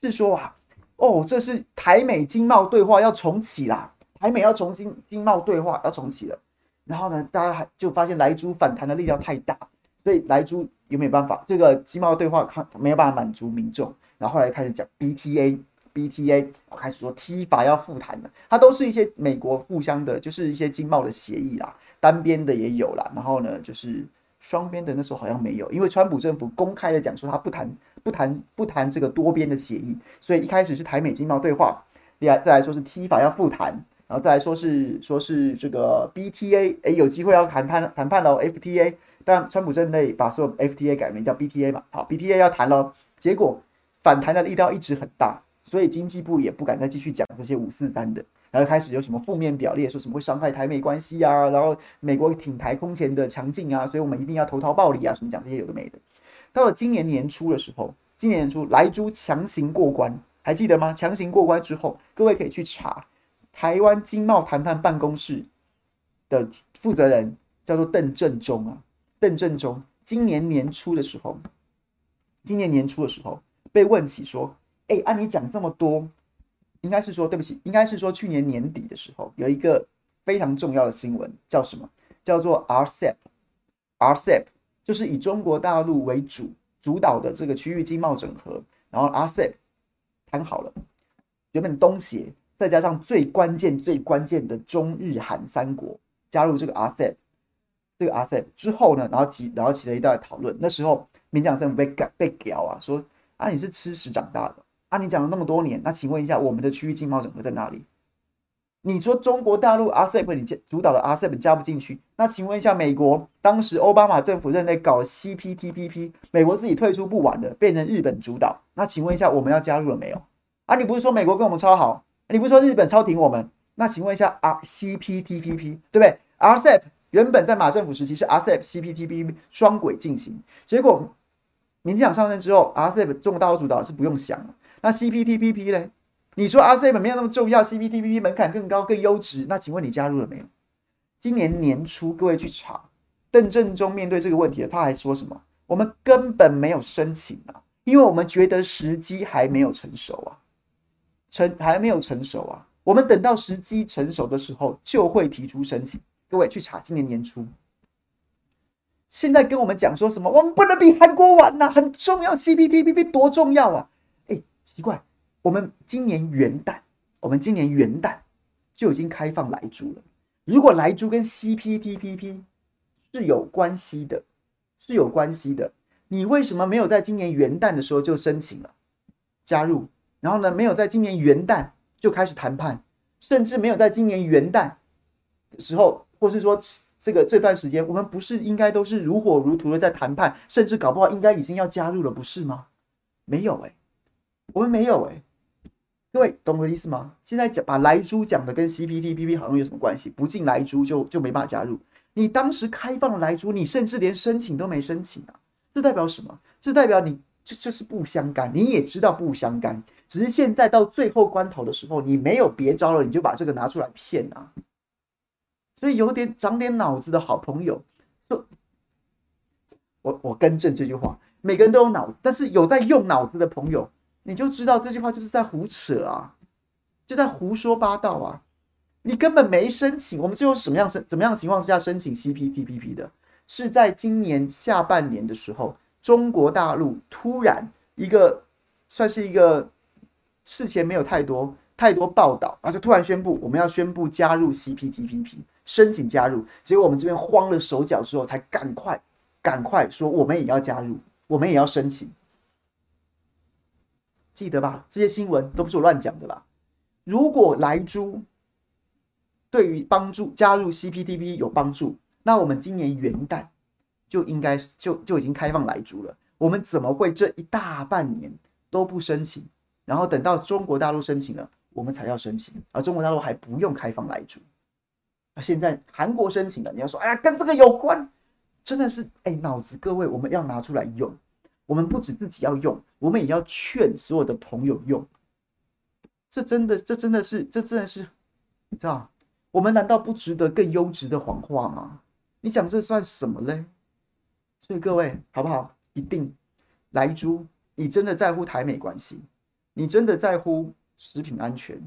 Speaker 1: 是说啊，哦，这是台美经贸对话要重启啦，台美要重新经贸对话要重启了。然后呢，大家还就发现莱猪反弹的力量太大，所以莱猪有没有办法？这个经贸对话它没有办法满足民众。然后后来开始讲 BTA，BTA，开始说 T 法要复谈了。它都是一些美国互相的，就是一些经贸的协议啦，单边的也有啦。然后呢，就是。双边的那时候好像没有，因为川普政府公开的讲说他不谈不谈不谈这个多边的协议，所以一开始是台美经贸对话，另外再来说是 T 法要复谈，然后再来说是说是这个 BTA，哎，有机会要谈判谈判喽，FTA，但川普政内把所有 FTA 改名叫 BTA 嘛，好，BTA 要谈喽，结果反弹的力道一直很大，所以经济部也不敢再继续讲这些五四三的，然后开始有什么负面表列，说什么会伤害台美关系啊，然后美国挺台空前的强劲啊，所以我们一定要投桃报李啊，什么讲这些有的没的。到了今年年初的时候，今年年初莱猪强行过关，还记得吗？强行过关之后，各位可以去查台湾经贸谈判办公室的负责人叫做邓正中啊，邓正中今年年初的时候，今年年初的时候被问起说，哎，按你讲这么多，应该是说对不起，应该是说去年年底的时候有一个非常重要的新闻，叫什么？叫做 RCEP，RCEP。就是以中国大陆为主主导的这个区域经贸整合，然后 RCEP 谈好了，原本东协再加上最关键最关键的中日韩三国加入这个 RCEP，这个 RCEP 之后呢，然后起然后起了一大讨论。那时候民进党政府被改被屌啊，说啊你是吃屎长大的啊，你讲了那么多年，那请问一下我们的区域经贸整合在哪里？你说中国大陆 RCEP 你主导的 RCEP 加不进去，那请问一下，美国当时奥巴马政府任内搞 CPTPP，美国自己退出不完的，变成日本主导，那请问一下，我们要加入了没有？啊，你不是说美国跟我们超好，你不是说日本超挺我们？那请问一下，R CPTPP 对不对？RCEP 原本在马政府时期是 RCEP CPTPP 双轨进行，结果民进党上任之后，RCEP 中国大陆主导是不用想了，那 CPTPP 呢？你说 RCEP 没有那么重要，CPTPP 门槛更高、更优质，那请问你加入了没有？今年年初，各位去查，邓正中面对这个问题，他还说什么？我们根本没有申请啊，因为我们觉得时机还没有成熟啊，成还没有成熟啊，我们等到时机成熟的时候就会提出申请。各位去查，今年年初，现在跟我们讲说什么？我们不能比韩国晚呐，很重要，CPTPP 多重要啊！奇怪。我们今年元旦，我们今年元旦就已经开放莱猪了。如果莱猪跟 CPTPP 是有关系的，是有关系的，你为什么没有在今年元旦的时候就申请了加入？然后呢，没有在今年元旦就开始谈判，甚至没有在今年元旦的时候，或是说这个这段时间，我们不是应该都是如火如荼的在谈判，甚至搞不好应该已经要加入了，不是吗？没有哎、我们没有哎、各位懂我的意思吗？现在讲把莱猪讲的跟 CPTPP 好像有什么关系？不进莱猪就就没办法加入。你当时开放莱猪，你甚至连申请都没申请啊！这代表什么？这代表你这这是不相干，你也知道不相干，只是现在到最后关头的时候，你没有别招了，你就把这个拿出来骗啊！所以有点长点脑子的好朋友，说，我我更正这句话，每个人都有脑子，但是有在用脑子的朋友。你就知道这句话就是在胡扯啊，就在胡说八道啊！你根本没申请，我们最后什么样申怎么样情况之下申请 CPTPP 的？是在今年下半年的时候，中国大陆突然一个算是一个事前没有太多太多报道，然后就突然宣布我们要宣布加入 CPTPP，申请加入。结果我们这边慌了手脚之后，才赶快赶快说我们也要加入，我们也要申请。记得吧？这些新闻都不是我乱讲的吧？如果莱猪对于帮助加入 CPTP 有帮助，那我们今年元旦就应该就就已经开放莱猪了。我们怎么会这一大半年都不申请，然后等到中国大陆申请了，我们才要申请，而中国大陆还不用开放莱猪？那现在韩国申请了，你要说哎呀，跟这个有关，真的是哎，脑子各位，我们要拿出来用。我们不止自己要用，我们也要劝所有的朋友用。这真的，这真的是，这真的是，你知道？我们难道不值得更优质的谎话吗？你讲这算什么嘞？所以各位，好不好？一定，莱猪，你真的在乎台美关系？你真的在乎食品安全？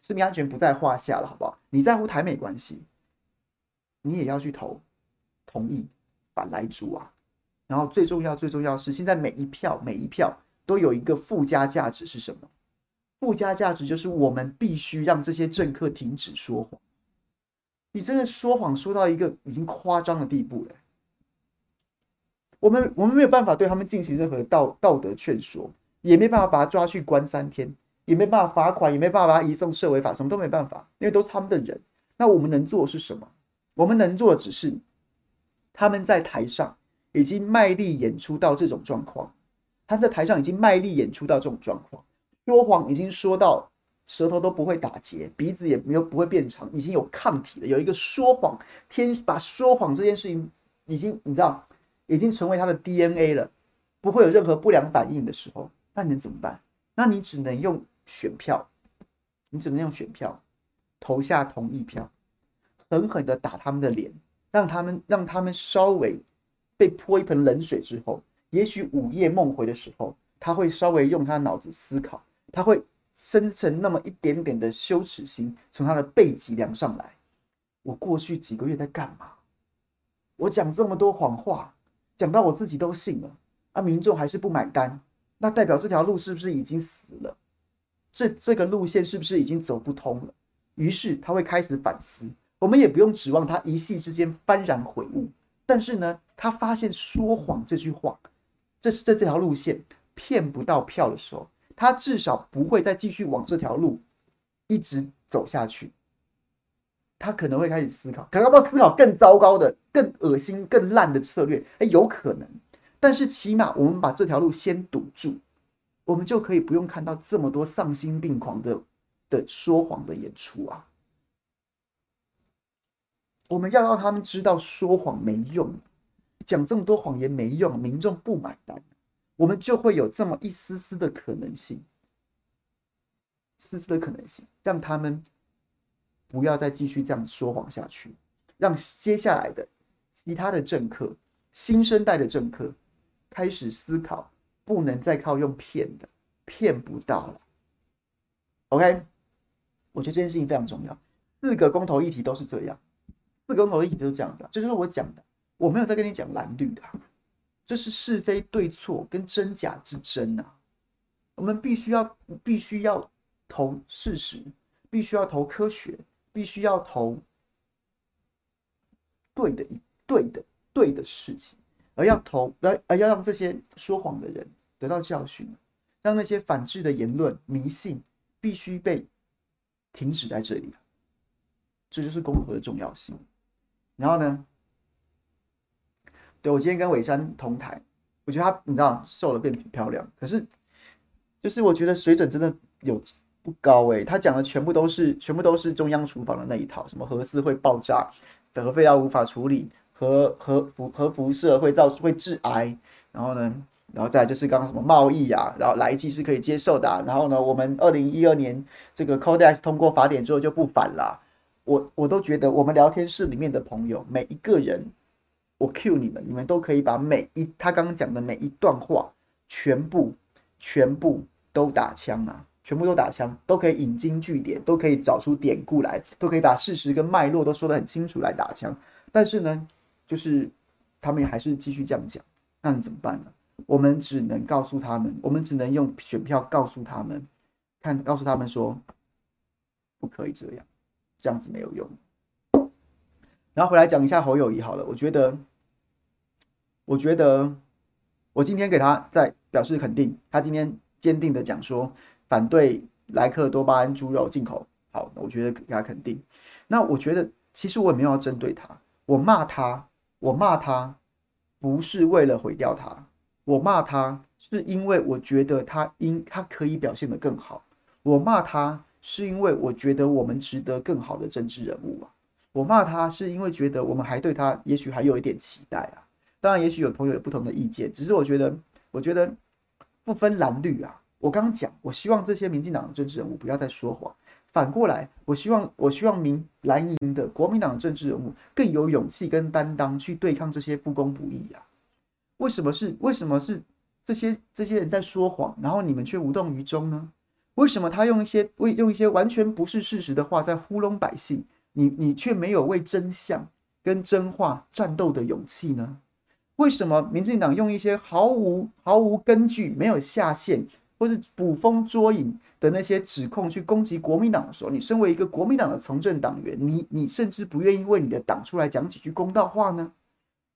Speaker 1: 食品安全不在话下了，好不好？你在乎台美关系，你也要去投同意反莱猪啊！然后最重要、最重要是，现在每一票、每一票都有一个附加价值是什么？附加价值就是我们必须让这些政客停止说谎。你真的说谎说到一个已经夸张的地步了。我们我们没有办法对他们进行任何道道德劝说，也没办法把他抓去关三天，也没办法罚款，也没办法把他移送社维法，什么都没办法，因为都是他们的人。那我们能做的是什么？我们能做的只是他们在台上。已经卖力演出到这种状况，他在台上已经卖力演出到这种状况，说谎已经说到舌头都不会打结，鼻子也没有不会变长，已经有抗体了。有一个说谎天，把说谎这件事情已经你知道，已经成为他的 DNA 了，不会有任何不良反应的时候，那你能怎么办？那你只能用选票，你只能用选票投下同意票，狠狠的打他们的脸，让他们让他们稍微被泼一盆冷水之后，也许午夜梦回的时候，他会稍微用他脑子思考，他会。生成那么一点点的羞耻心，从他的背脊梁上来。我过去几个月在干嘛？我讲这么多谎话，讲到我自己都信了，啊，民众还是不买单，那代表这条路是不是已经死了？这这个路线是不是已经走不通了？于是他会开始反思。我们也不用指望他一夕之间幡然悔悟，但是呢，他发现说谎这句话，这是在这条路线骗不到票的时候。他至少不会再继续往这条路一直走下去，他可能会开始思考，可能要不要思考更糟糕的、更恶心、更烂的策略？哎，有可能。但是起码我们把这条路先堵住，我们就可以不用看到这么多丧心病狂的的说谎的演出啊！我们要让他们知道说谎没用，讲这么多谎言没用，民众不买单。我们就会有这么一丝丝的可能性，丝丝的可能性，让他们不要再继续这样说谎下去，让接下来的其他的政客、新生代的政客开始思考，不能再靠用骗的，骗不到了。OK，我觉得这件事情非常重要。四个公投议题都是这样，四个公投议题都是这样的，这就是我讲的，我没有在跟你讲蓝绿的。这是是非对错跟真假之争啊！我们必须要必须要投事实，必须要投科学，必须要投对的、对的、对的事情，而要投而而要让这些说谎的人得到教训，让那些反智的言论、迷信必须被停止在这里。这就是公投的重要性。然后呢？对，我今天跟伟山同台，我觉得他你知道瘦了变漂亮，可是就是我觉得水准真的有不高诶。他讲的全部都是全部都是中央厨房的那一套，什么核四会爆炸，核废料无法处理，核核辐核辐射会造会致癌，然后呢，然后再就是刚刚什么贸易啊，然后来记是可以接受的，然后呢，我们二零一二年这个 Codex 通过法典之后就不反了，我我都觉得我们聊天室里面的朋友每一个人。我 cue 你们，你们都可以把每一他刚刚讲的每一段话，全部全部都打枪啊，全部都打枪，都可以引经据典，都可以找出典故来，都可以把事实跟脉络都说得很清楚来打枪。但是呢，就是他们还是继续这样讲，那怎么办呢？我们只能告诉他们，我们只能用选票告诉他们，看告诉他们说，不可以这样，这样子没有用。然后回来讲一下侯友谊好了，我觉得。我觉得，我今天给他在表示肯定，他今天坚定的讲说反对莱克多巴胺猪肉进口。好，我觉得给他肯定。那我觉得，其实我也没有要针对他，我骂他，我骂他不是为了毁掉他，我骂他是因为我觉得他应他可以表现得更好。我骂他是因为我觉得我们值得更好的政治人物啊。我骂他是因为觉得我们还对他也许还有一点期待啊。当然，也许有朋友有不同的意见，只是我觉得，我觉得不分蓝绿啊。我刚刚讲，我希望这些民进党的政治人物不要再说谎。反过来，我希望，我希望民蓝营的国民党的政治人物更有勇气跟担当去对抗这些不公不义啊。为什么是为什么是这些这些人在说谎，然后你们却无动于衷呢？为什么他用一些为用一些完全不是事实的话在糊弄百姓，你你却没有为真相跟真话战斗的勇气呢？为什么民进党用一些毫无毫无根据、没有下限或是捕风捉影的那些指控去攻击国民党的时候，你身为一个国民党的从政党员，你你甚至不愿意为你的党出来讲几句公道话呢？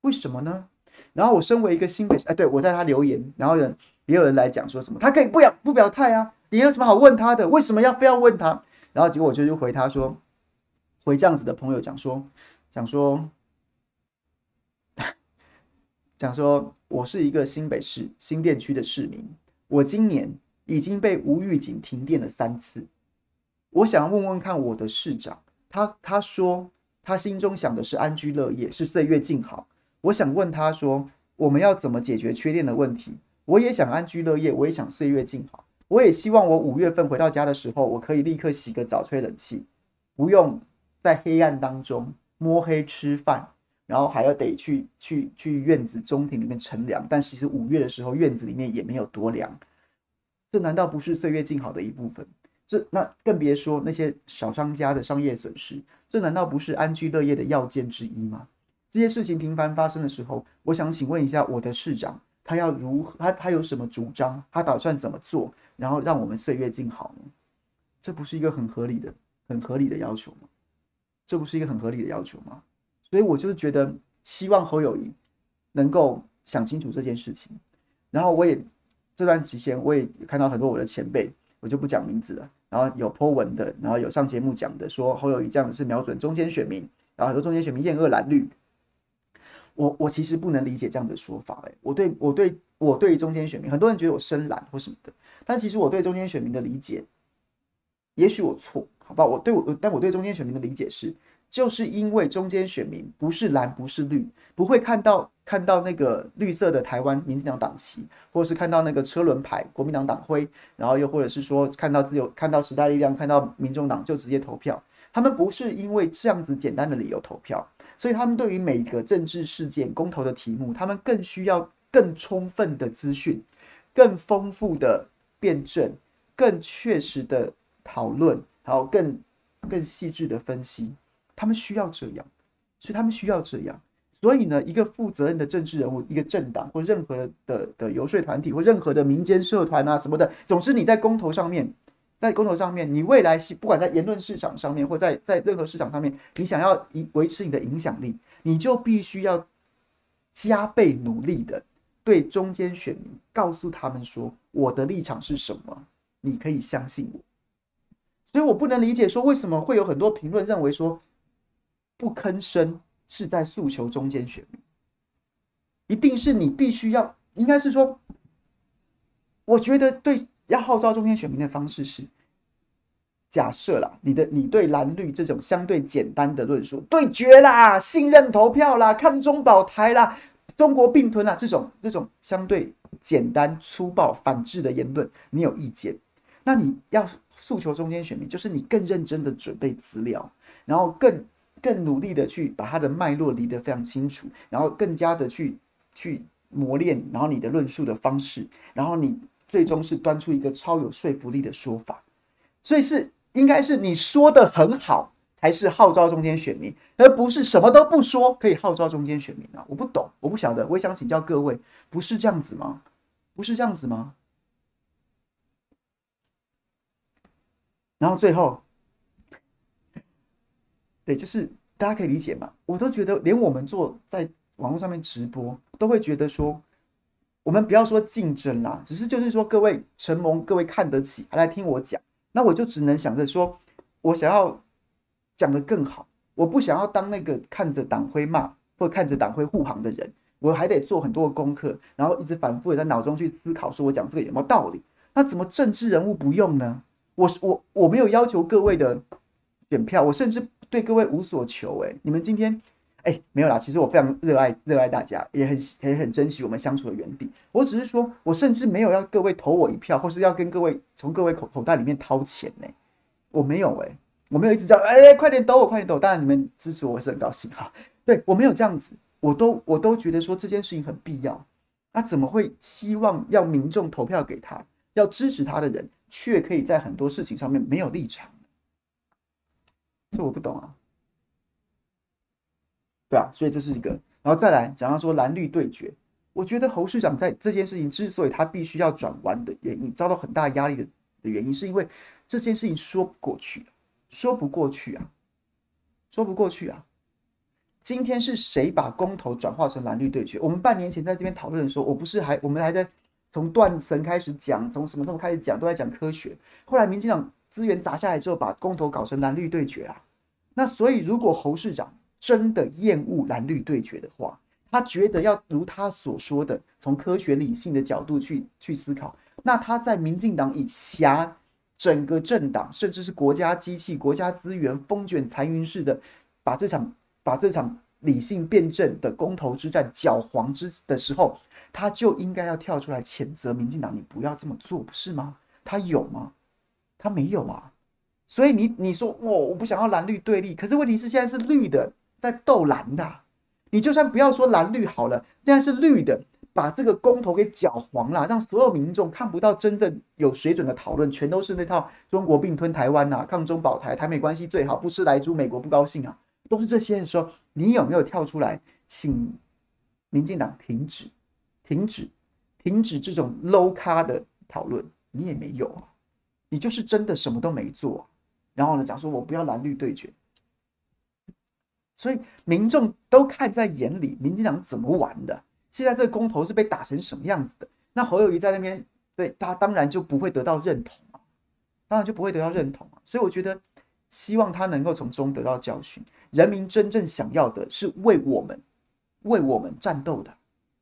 Speaker 1: 为什么呢？然后我身为一个新北，哎，对，我在他留言，然后人也有人来讲说什么，他可以不表不表态啊，你有什么好问他的？为什么要非要问他？然后结果我就就回他说，回这样子的朋友讲说，讲说。讲说，我是一个新北市新店区的市民，我今年已经被无预警停电了三次，我想问问看我的市长，他他说他心中想的是安居乐业，是岁月静好。我想问他说，我们要怎么解决缺电的问题？我也想安居乐业，我也想岁月静好。我也希望我五月份回到家的时候，我可以立刻洗个澡、吹冷气，不用在黑暗当中摸黑吃饭，然后还要得去去去院子中庭里面乘凉。但其实五月的时候，院子里面也没有多凉。这难道不是岁月静好的一部分？这那更别说那些小商家的商业损失，这难道不是安居乐业的要件之一吗？这些事情频繁发生的时候，我想请问一下我的市长，他要如何？他他有什么主张？他打算怎么做？然后让我们岁月静好呢？这不是一个很合理的、很合理的要求吗？这不是一个很合理的要求吗？所以我就是觉得，希望侯友宜能够想清楚这件事情。然后我也这段期间，我也看到很多我的前辈，我就不讲名字了。然后有 po 文的，然后有上节目讲的，说侯友宜这样子是瞄准中间选民，然后很多中间选民厌恶蓝绿。我我其实不能理解这样的说法，欸，我对我对我对中间选民，很多人觉得我深蓝或什么的。但其实我对中间选民的理解，也许我错，好吧？我对我，但我对中间选民的理解是，就是因为中间选民不是蓝，不是绿，不会看到看到那个绿色的台湾民进党党旗，或者是看到那个车轮牌国民党党徽，然后又或者是说看到自由，看到时代力量，看到民众党就直接投票。他们不是因为这样子简单的理由投票，所以他们对于每个政治事件公投的题目，他们更需要更充分的资讯，更丰富的。辩证更确实的讨论，还有更更细致的分析，他们需要这样，所以他们需要这样。所以呢，一个负责任的政治人物，一个政党或任何的的游说团体或任何的民间社团啊什么的，总之你在公投上面，在公投上面，你未来不管在言论市场上面或在在任何市场上面，你想要维维持你的影响力，你就必须要加倍努力的。对中间选民告诉他们说，我的立场是什么，你可以相信我。所以我不能理解说，为什么会有很多评论认为说，不吭声是在诉求中间选民，一定是你必须要，应该是说，我觉得对要号召中间选民的方式是，假设啦，你的你对蓝绿这种相对简单的论述对决啦，信任投票啦，看中保台啦。中国并吞啦，这种这种相对简单粗暴反制的言论，你有意见？那你要诉求中间选民，就是你更认真的准备资料，然后更更努力的去把它的脉络理得非常清楚，然后更加的去去磨练，然后你的论述的方式，然后你最终是端出一个超有说服力的说法。所以是应该是你说的很好。才是号召中间选民，而不是什么都不说可以号召中间选民啊！我不懂，我不晓得，我想请教各位，不是这样子吗？不是这样子吗？然后最后，对，就是大家可以理解嘛？我都觉得，连我们做在网络上面直播，都会觉得说，我们不要说竞争啦，只是就是说，各位承蒙各位看得起，还来听我讲，那我就只能想着说，我想要。讲得更好，我不想要当那个看着党徽骂或看着党徽护航的人，我还得做很多功课，然后一直反复的在脑中去思考，说我讲这个有没有道理？那怎么政治人物不用呢？我是我我没有要求各位的选票，我甚至对各位无所求。诶，你们今天诶，没有啦，其实我非常热爱热爱大家，也很也很珍惜我们相处的原地。我只是说我甚至没有要各位投我一票，或是要跟各位从各位口口袋里面掏钱呢，我没有诶。我没有一直叫哎、欸，快点抖我，快点抖！当然你们支持我，我是很高兴哈。对，我没有这样子，我都我都觉得说这件事情很必要。他怎么会希望要民众投票给他，要支持他的人，却可以在很多事情上面没有立场？这我不懂啊。对啊，所以这是一个。然后再来讲到说蓝绿对决，我觉得侯市长在这件事情之所以他必须要转弯的原因，遭到很大压力的的原因，是因为这件事情说不过去。说不过去啊，说不过去啊！今天是谁把公投转化成蓝绿对决？我们半年前在这边讨论的时候，我不是还我们还在从断层开始讲，从什么时候开始讲，都在讲科学。后来民进党资源砸下来之后，把公投搞成蓝绿对决啊！那所以，如果侯市长真的厌恶蓝绿对决的话，他觉得要如他所说的，从科学理性的角度去去思考，那他在民进党以辖整个政党，甚至是国家机器、国家资源，风卷残云似的，把这场把这场理性辩证的公投之战搅黄之的时候，他就应该要跳出来谴责民进党，你不要这么做，不是吗？他有吗？他没有啊。所以你你说我、哦、我不想要蓝绿对立，可是问题是现在是绿的在斗蓝的，你就算不要说蓝绿好了，现在是绿的。把这个公投给搅黄了，让所有民众看不到真正有水准的讨论，全都是那套中国并吞台湾呐、啊，抗中保台，台美关系最好，不吃来猪，美国不高兴啊，都是这些的时候，你有没有跳出来，请民进党停止、停止、停止这种 low 咖的讨论？你也没有啊，你就是真的什么都没做、然后呢，讲说我不要蓝绿对决，所以民众都看在眼里，民进党怎么玩的？现在这个公投是被打成什么样子的？那侯友谊在那边，对他当然就不会得到认同啊，当然就不会得到认同啊。所以我觉得，希望他能够从中得到教训。人民真正想要的是为我们、为我们战斗的。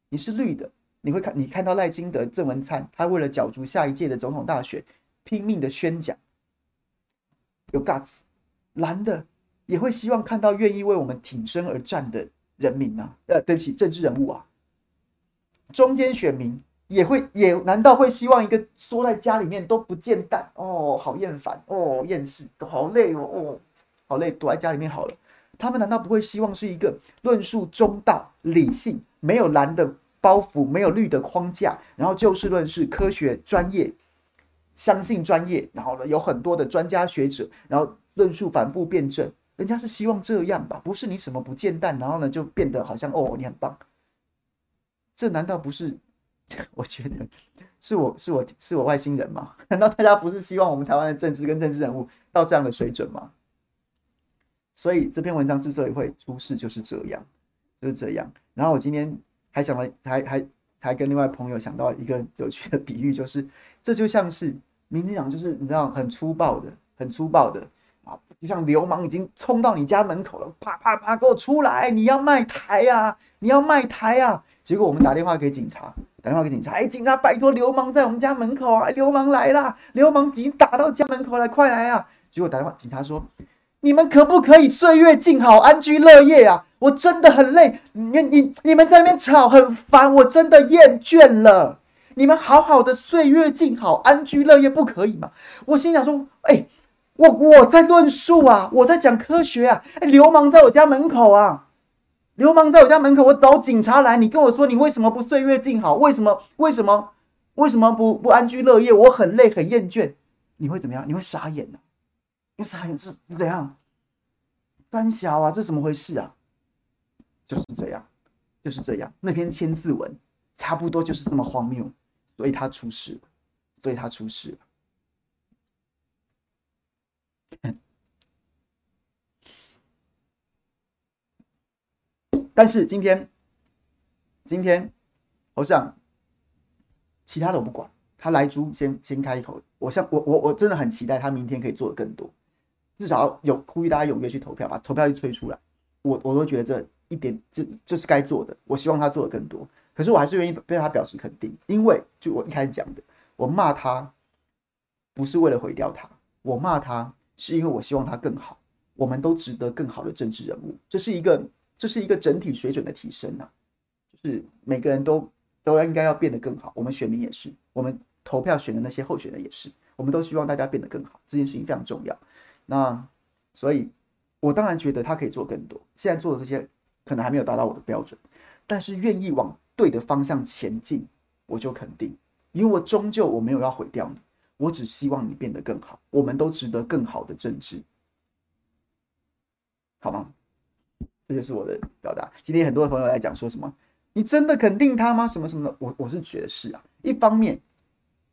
Speaker 1: 你是绿的，你会看，你看到赖清德、郑文灿，他为了角逐下一届的总统大选，拼命的宣讲，有 guts。蓝的也会希望看到愿意为我们挺身而战的人民啊，呃，对不起，政治人物啊。中间选民也会也难道会希望一个缩在家里面都不见蛋哦，好厌烦哦，厌世都好累哦哦，好累，躲在家里面好了。他们难道不会希望是一个论述中道、理性、没有蓝的包袱、没有绿的框架，然后就事论事、科学专业、相信专业，然后呢有很多的专家学者，然后论述反复辩证，人家是希望这样吧？不是你什么不见蛋，然后呢就变得好像哦，你很棒。这难道不是？我觉得是我是我是我外星人吗？*laughs* 难道大家不是希望我们台湾的政治跟政治人物到这样的水准吗？所以这篇文章之所以会出事，就是这样，就是这样。然后我今天还想了，还还还跟另外朋友想到一个有趣的比喻，就是这就像是民进党，就是你知道很粗暴的，很粗暴的啊，就像流氓已经冲到你家门口了，啪啪啪，给我出来！你要卖台呀？你要卖台呀？结果我们打电话给警察，打电话给警察，哎，警察，拜托，流氓在我们家门口啊！流氓来了，流氓已经打到家门口了，快来啊！结果打电话，警察说：“你们可不可以岁月静好，安居乐业啊？我真的很累，你你你们在那边吵很烦，我真的厌倦了。你们好好的岁月静好，安居乐业不可以吗？”我心想说：“哎，我我在论述啊，我在讲科学啊，哎，流氓在我家门口啊！”流氓在我家门口，我找警察来。你跟我说，你为什么不岁月静好？为什么？为什么？为什么不不安居乐业？我很累，很厌倦。你会怎么样？你会傻眼的、你傻眼是怎样？三小啊，这怎么回事啊？就是这样，就是这样。那篇千字文差不多就是这么荒谬，所以他出事了，所以他出事了。*laughs* 但是今天，今天我想其他的我不管，他来猪先先开一口。我想我我我真的很期待他明天可以做的更多，至少有呼吁大家踊跃去投票，把投票率催出来。我我都觉得这一点这这是该做的。我希望他做的更多，可是我还是愿意对他表示肯定，因为就我一开始讲的，我骂他不是为了毁掉他，我骂他是因为我希望他更好。我们都值得更好的政治人物，这是一个。这是一个整体水准的提升呐，就是每个人都都应该要变得更好。我们选民也是，我们投票选的那些候选人也是，我们都希望大家变得更好。这件事情非常重要。那所以，我当然觉得他可以做更多。现在做的这些可能还没有达到我的标准，但是愿意往对的方向前进，我就肯定，因为我终究我没有要毁掉你，我只希望你变得更好。我们都值得更好的政治，好吗？这就是我的表达。今天很多的朋友来讲说什么？你真的肯定他吗？什么什么的？我我是觉得是啊。一方面，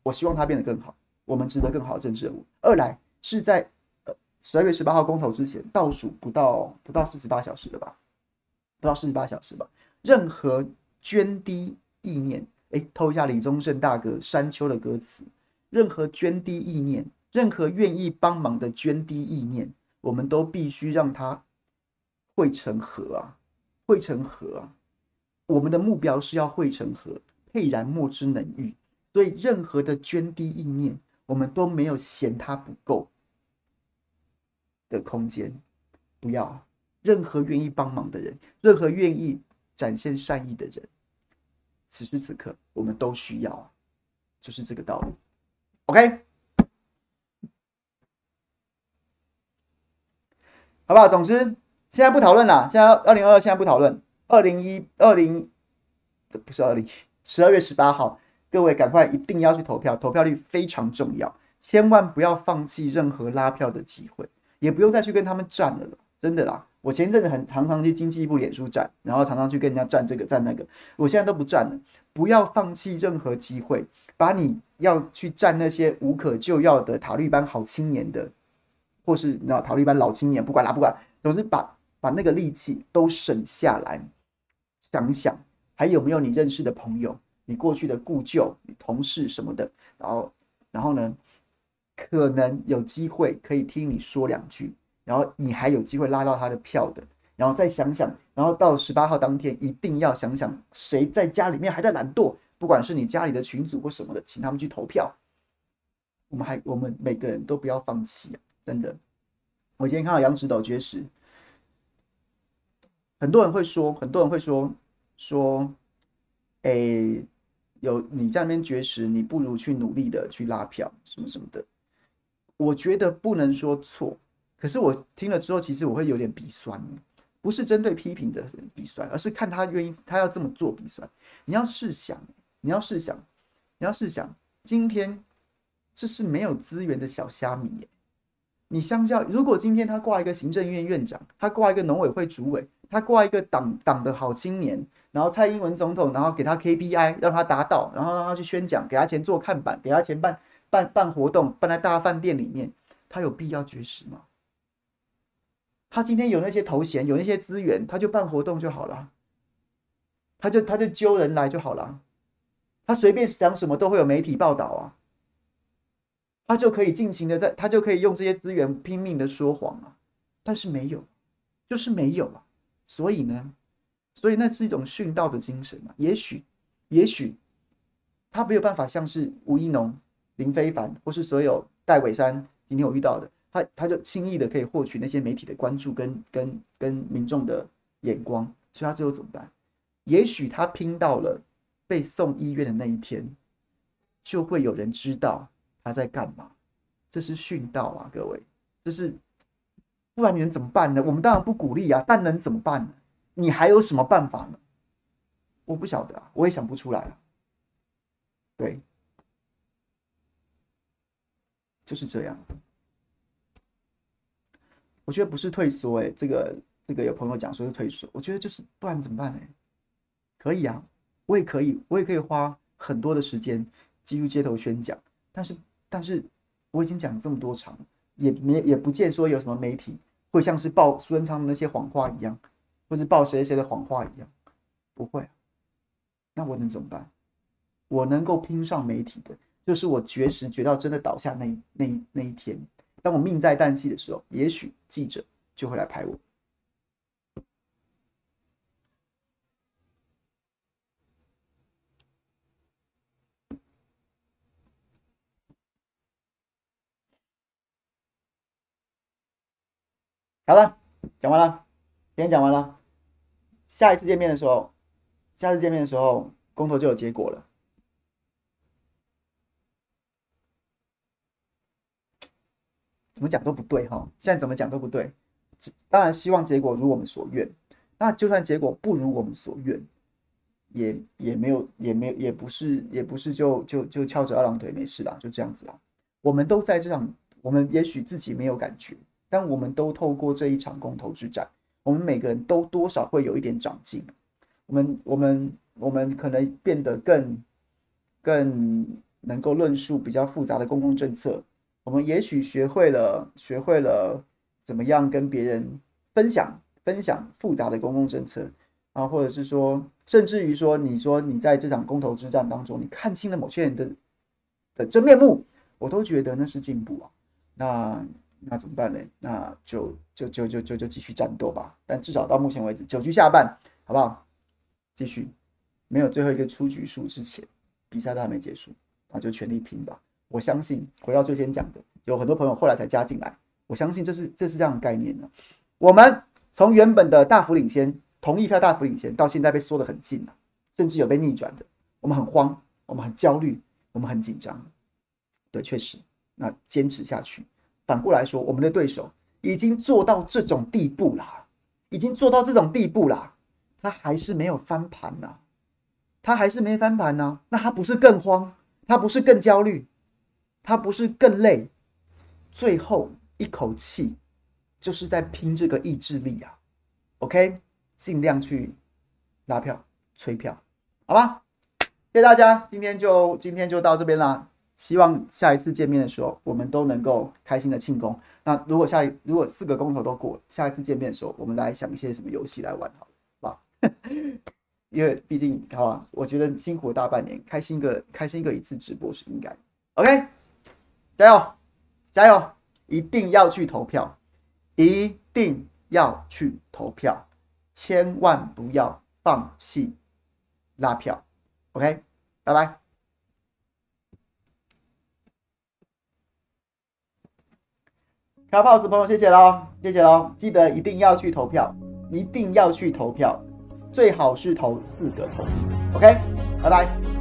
Speaker 1: 我希望他变得更好，我们值得更好的政治人物。二来是在十二月十八号公投之前，倒数不到不到四十八小时了吧？不到四十八小时吧。任何涓滴意念，哎，偷一下李宗盛大哥山丘的歌词。任何涓滴意念，任何愿意帮忙的涓滴意念，我们都必须让它。汇成河啊，汇成河啊！我们的目标是要汇成河，沛然莫之能御。所以，任何的涓滴意念，我们都没有嫌他不够的空间。不要，任何愿意帮忙的人，任何愿意展现善意的人，此时此刻我们都需要，就是这个道理。OK。好不好？总之，现在不讨论了。现在二零二二，现在不讨论。二零一二零，不是二零十二月十八号，各位赶快一定要去投票，投票率非常重要，千万不要放弃任何拉票的机会，也不用再去跟他们战了，真的啦。我前一阵子很常常去经济部脸书战，然后常常去跟人家战这个战那个，我现在都不战了。不要放弃任何机会，把你要去战那些无可救药的塔利班好青年的。或是那塔利班老青年，不管啦，不管，总之把把那个力气都省下来，想想还有没有你认识的朋友，你过去的故旧、你同事什么的，然后然后呢，可能有机会可以听你说两句，然后你还有机会拉到他的票的，然后再想想，然后到十八号当天一定要想想谁在家里面还在懒惰，不管是你家里的群组或什么的，请他们去投票。我们还我们每个人都不要放弃啊！真的，我今天看到杨指导绝食，很多人会说，很多人会说说，哎、有你在那边绝食，你不如去努力的去拉票，什么什么的。我觉得不能说错，可是我听了之后，其实我会有点鼻酸，不是针对批评的人鼻酸，而是看他愿意，他要这么做鼻酸。你要试想，你要试想，你要试想，今天这是没有资源的小虾米耶。你相较，如果今天他挂一个行政院院长，他挂一个农委会主委，他挂一个党党的好青年，然后蔡英文总统，然后给他 KPI 让他达到，然后让他去宣讲，给他钱做看板，给他钱办办办活动，办在大饭店里面，他有必要绝食吗？他今天有那些头衔，有那些资源，他就办活动就好了，他就他就揪人来就好了，他随便讲什么都会有媒体报道啊。他就可以尽情的在，他就可以用这些资源拼命的说谎啊，但是没有，就是没有啊。所以呢，所以那是一种殉道的精神啊。也许，也许他没有办法像是吴一农、林非凡，或是所有戴伟山今天我遇到的，他他就轻易的可以获取那些媒体的关注跟跟跟民众的眼光，所以他最后怎么办？也许他拼到了被送医院的那一天，就会有人知道。他在干嘛？这是殉道啊，各位，这是，不然你能怎么办呢？我们当然不鼓励啊，但能怎么办呢？你还有什么办法呢？我不晓得啊，我也想不出来啊。对，就是这样。我觉得不是退缩，哎，这个这个有朋友讲说是退缩，我觉得就是不然怎么办呢？可以啊，我也可以，我也可以花很多的时间进入街头宣讲，但是。但是我已经讲这么多场，也没也不见说有什么媒体会像是报苏贞昌的那些谎话一样，或是报谁谁的谎话一样，不会。那我能怎么办？我能够拼上媒体的，就是我绝食绝到真的倒下那那那一天，当我命在旦夕的时候，也许记者就会来拍我。好了，讲完了，今天讲完了。下一次见面的时候，下次见面的时候，公投就有结果了。怎么讲都不对哈，现在怎么讲都不对。当然希望结果如我们所愿，那就算结果不如我们所愿，也也没有，也没有，也不是，也不是就就就翘着二郎腿没事啦，就这样子啦。我们都在这场，我们也许自己没有感觉。但我们都透过这一场公投之战，我们每个人都多少会有一点长进。我们、我们、我们可能变得更、更能够论述比较复杂的公共政策。我们也许学会了、学会了怎么样跟别人分享、分享复杂的公共政策啊，或者是说，甚至于说，你说你在这场公投之战当中，你看清了某些人的的真面目，我都觉得那是进步啊。那。那怎么办呢？那就就就就就就继续战斗吧。但至少到目前为止，九局下半，好不好？继续，没有最后一个出局数之前，比赛都还没结束，那就全力拼吧。我相信回到最先讲的，有很多朋友后来才加进来，我相信这是这是这样的概念呢。我们从原本的大幅领先，同意票大幅领先，到现在被缩得很近了，甚至有被逆转的，我们很慌，我们很焦虑，我们很紧张。对，确实，那坚持下去。反过来说，我们的对手已经做到这种地步了，已经做到这种地步了，他还是没有翻盘呐、他还是没翻盘呐、那他不是更慌？他不是更焦虑？他不是更累？最后一口气。就是在拼这个意志力啊，OK，尽量去拉票、催票，好吧？谢谢大家，今天就今天就到这边啦。希望下一次见面的时候，我们都能够开心的庆功。那如果下一如果四个公投都过，下一次见面的时候，我们来想一些什么游戏来玩，好吧？*laughs* 因为毕竟，好吧，我觉得辛苦了大半年，开心个开心个一次直播是应该。OK，加油，加油，一定要去投票。一定要去投票，千万不要放弃拉票。OK，拜拜。卡 pose 朋友，谢谢喽，谢谢喽，记得一定要去投票，一定要去投票，最好是投四个投。OK，拜拜。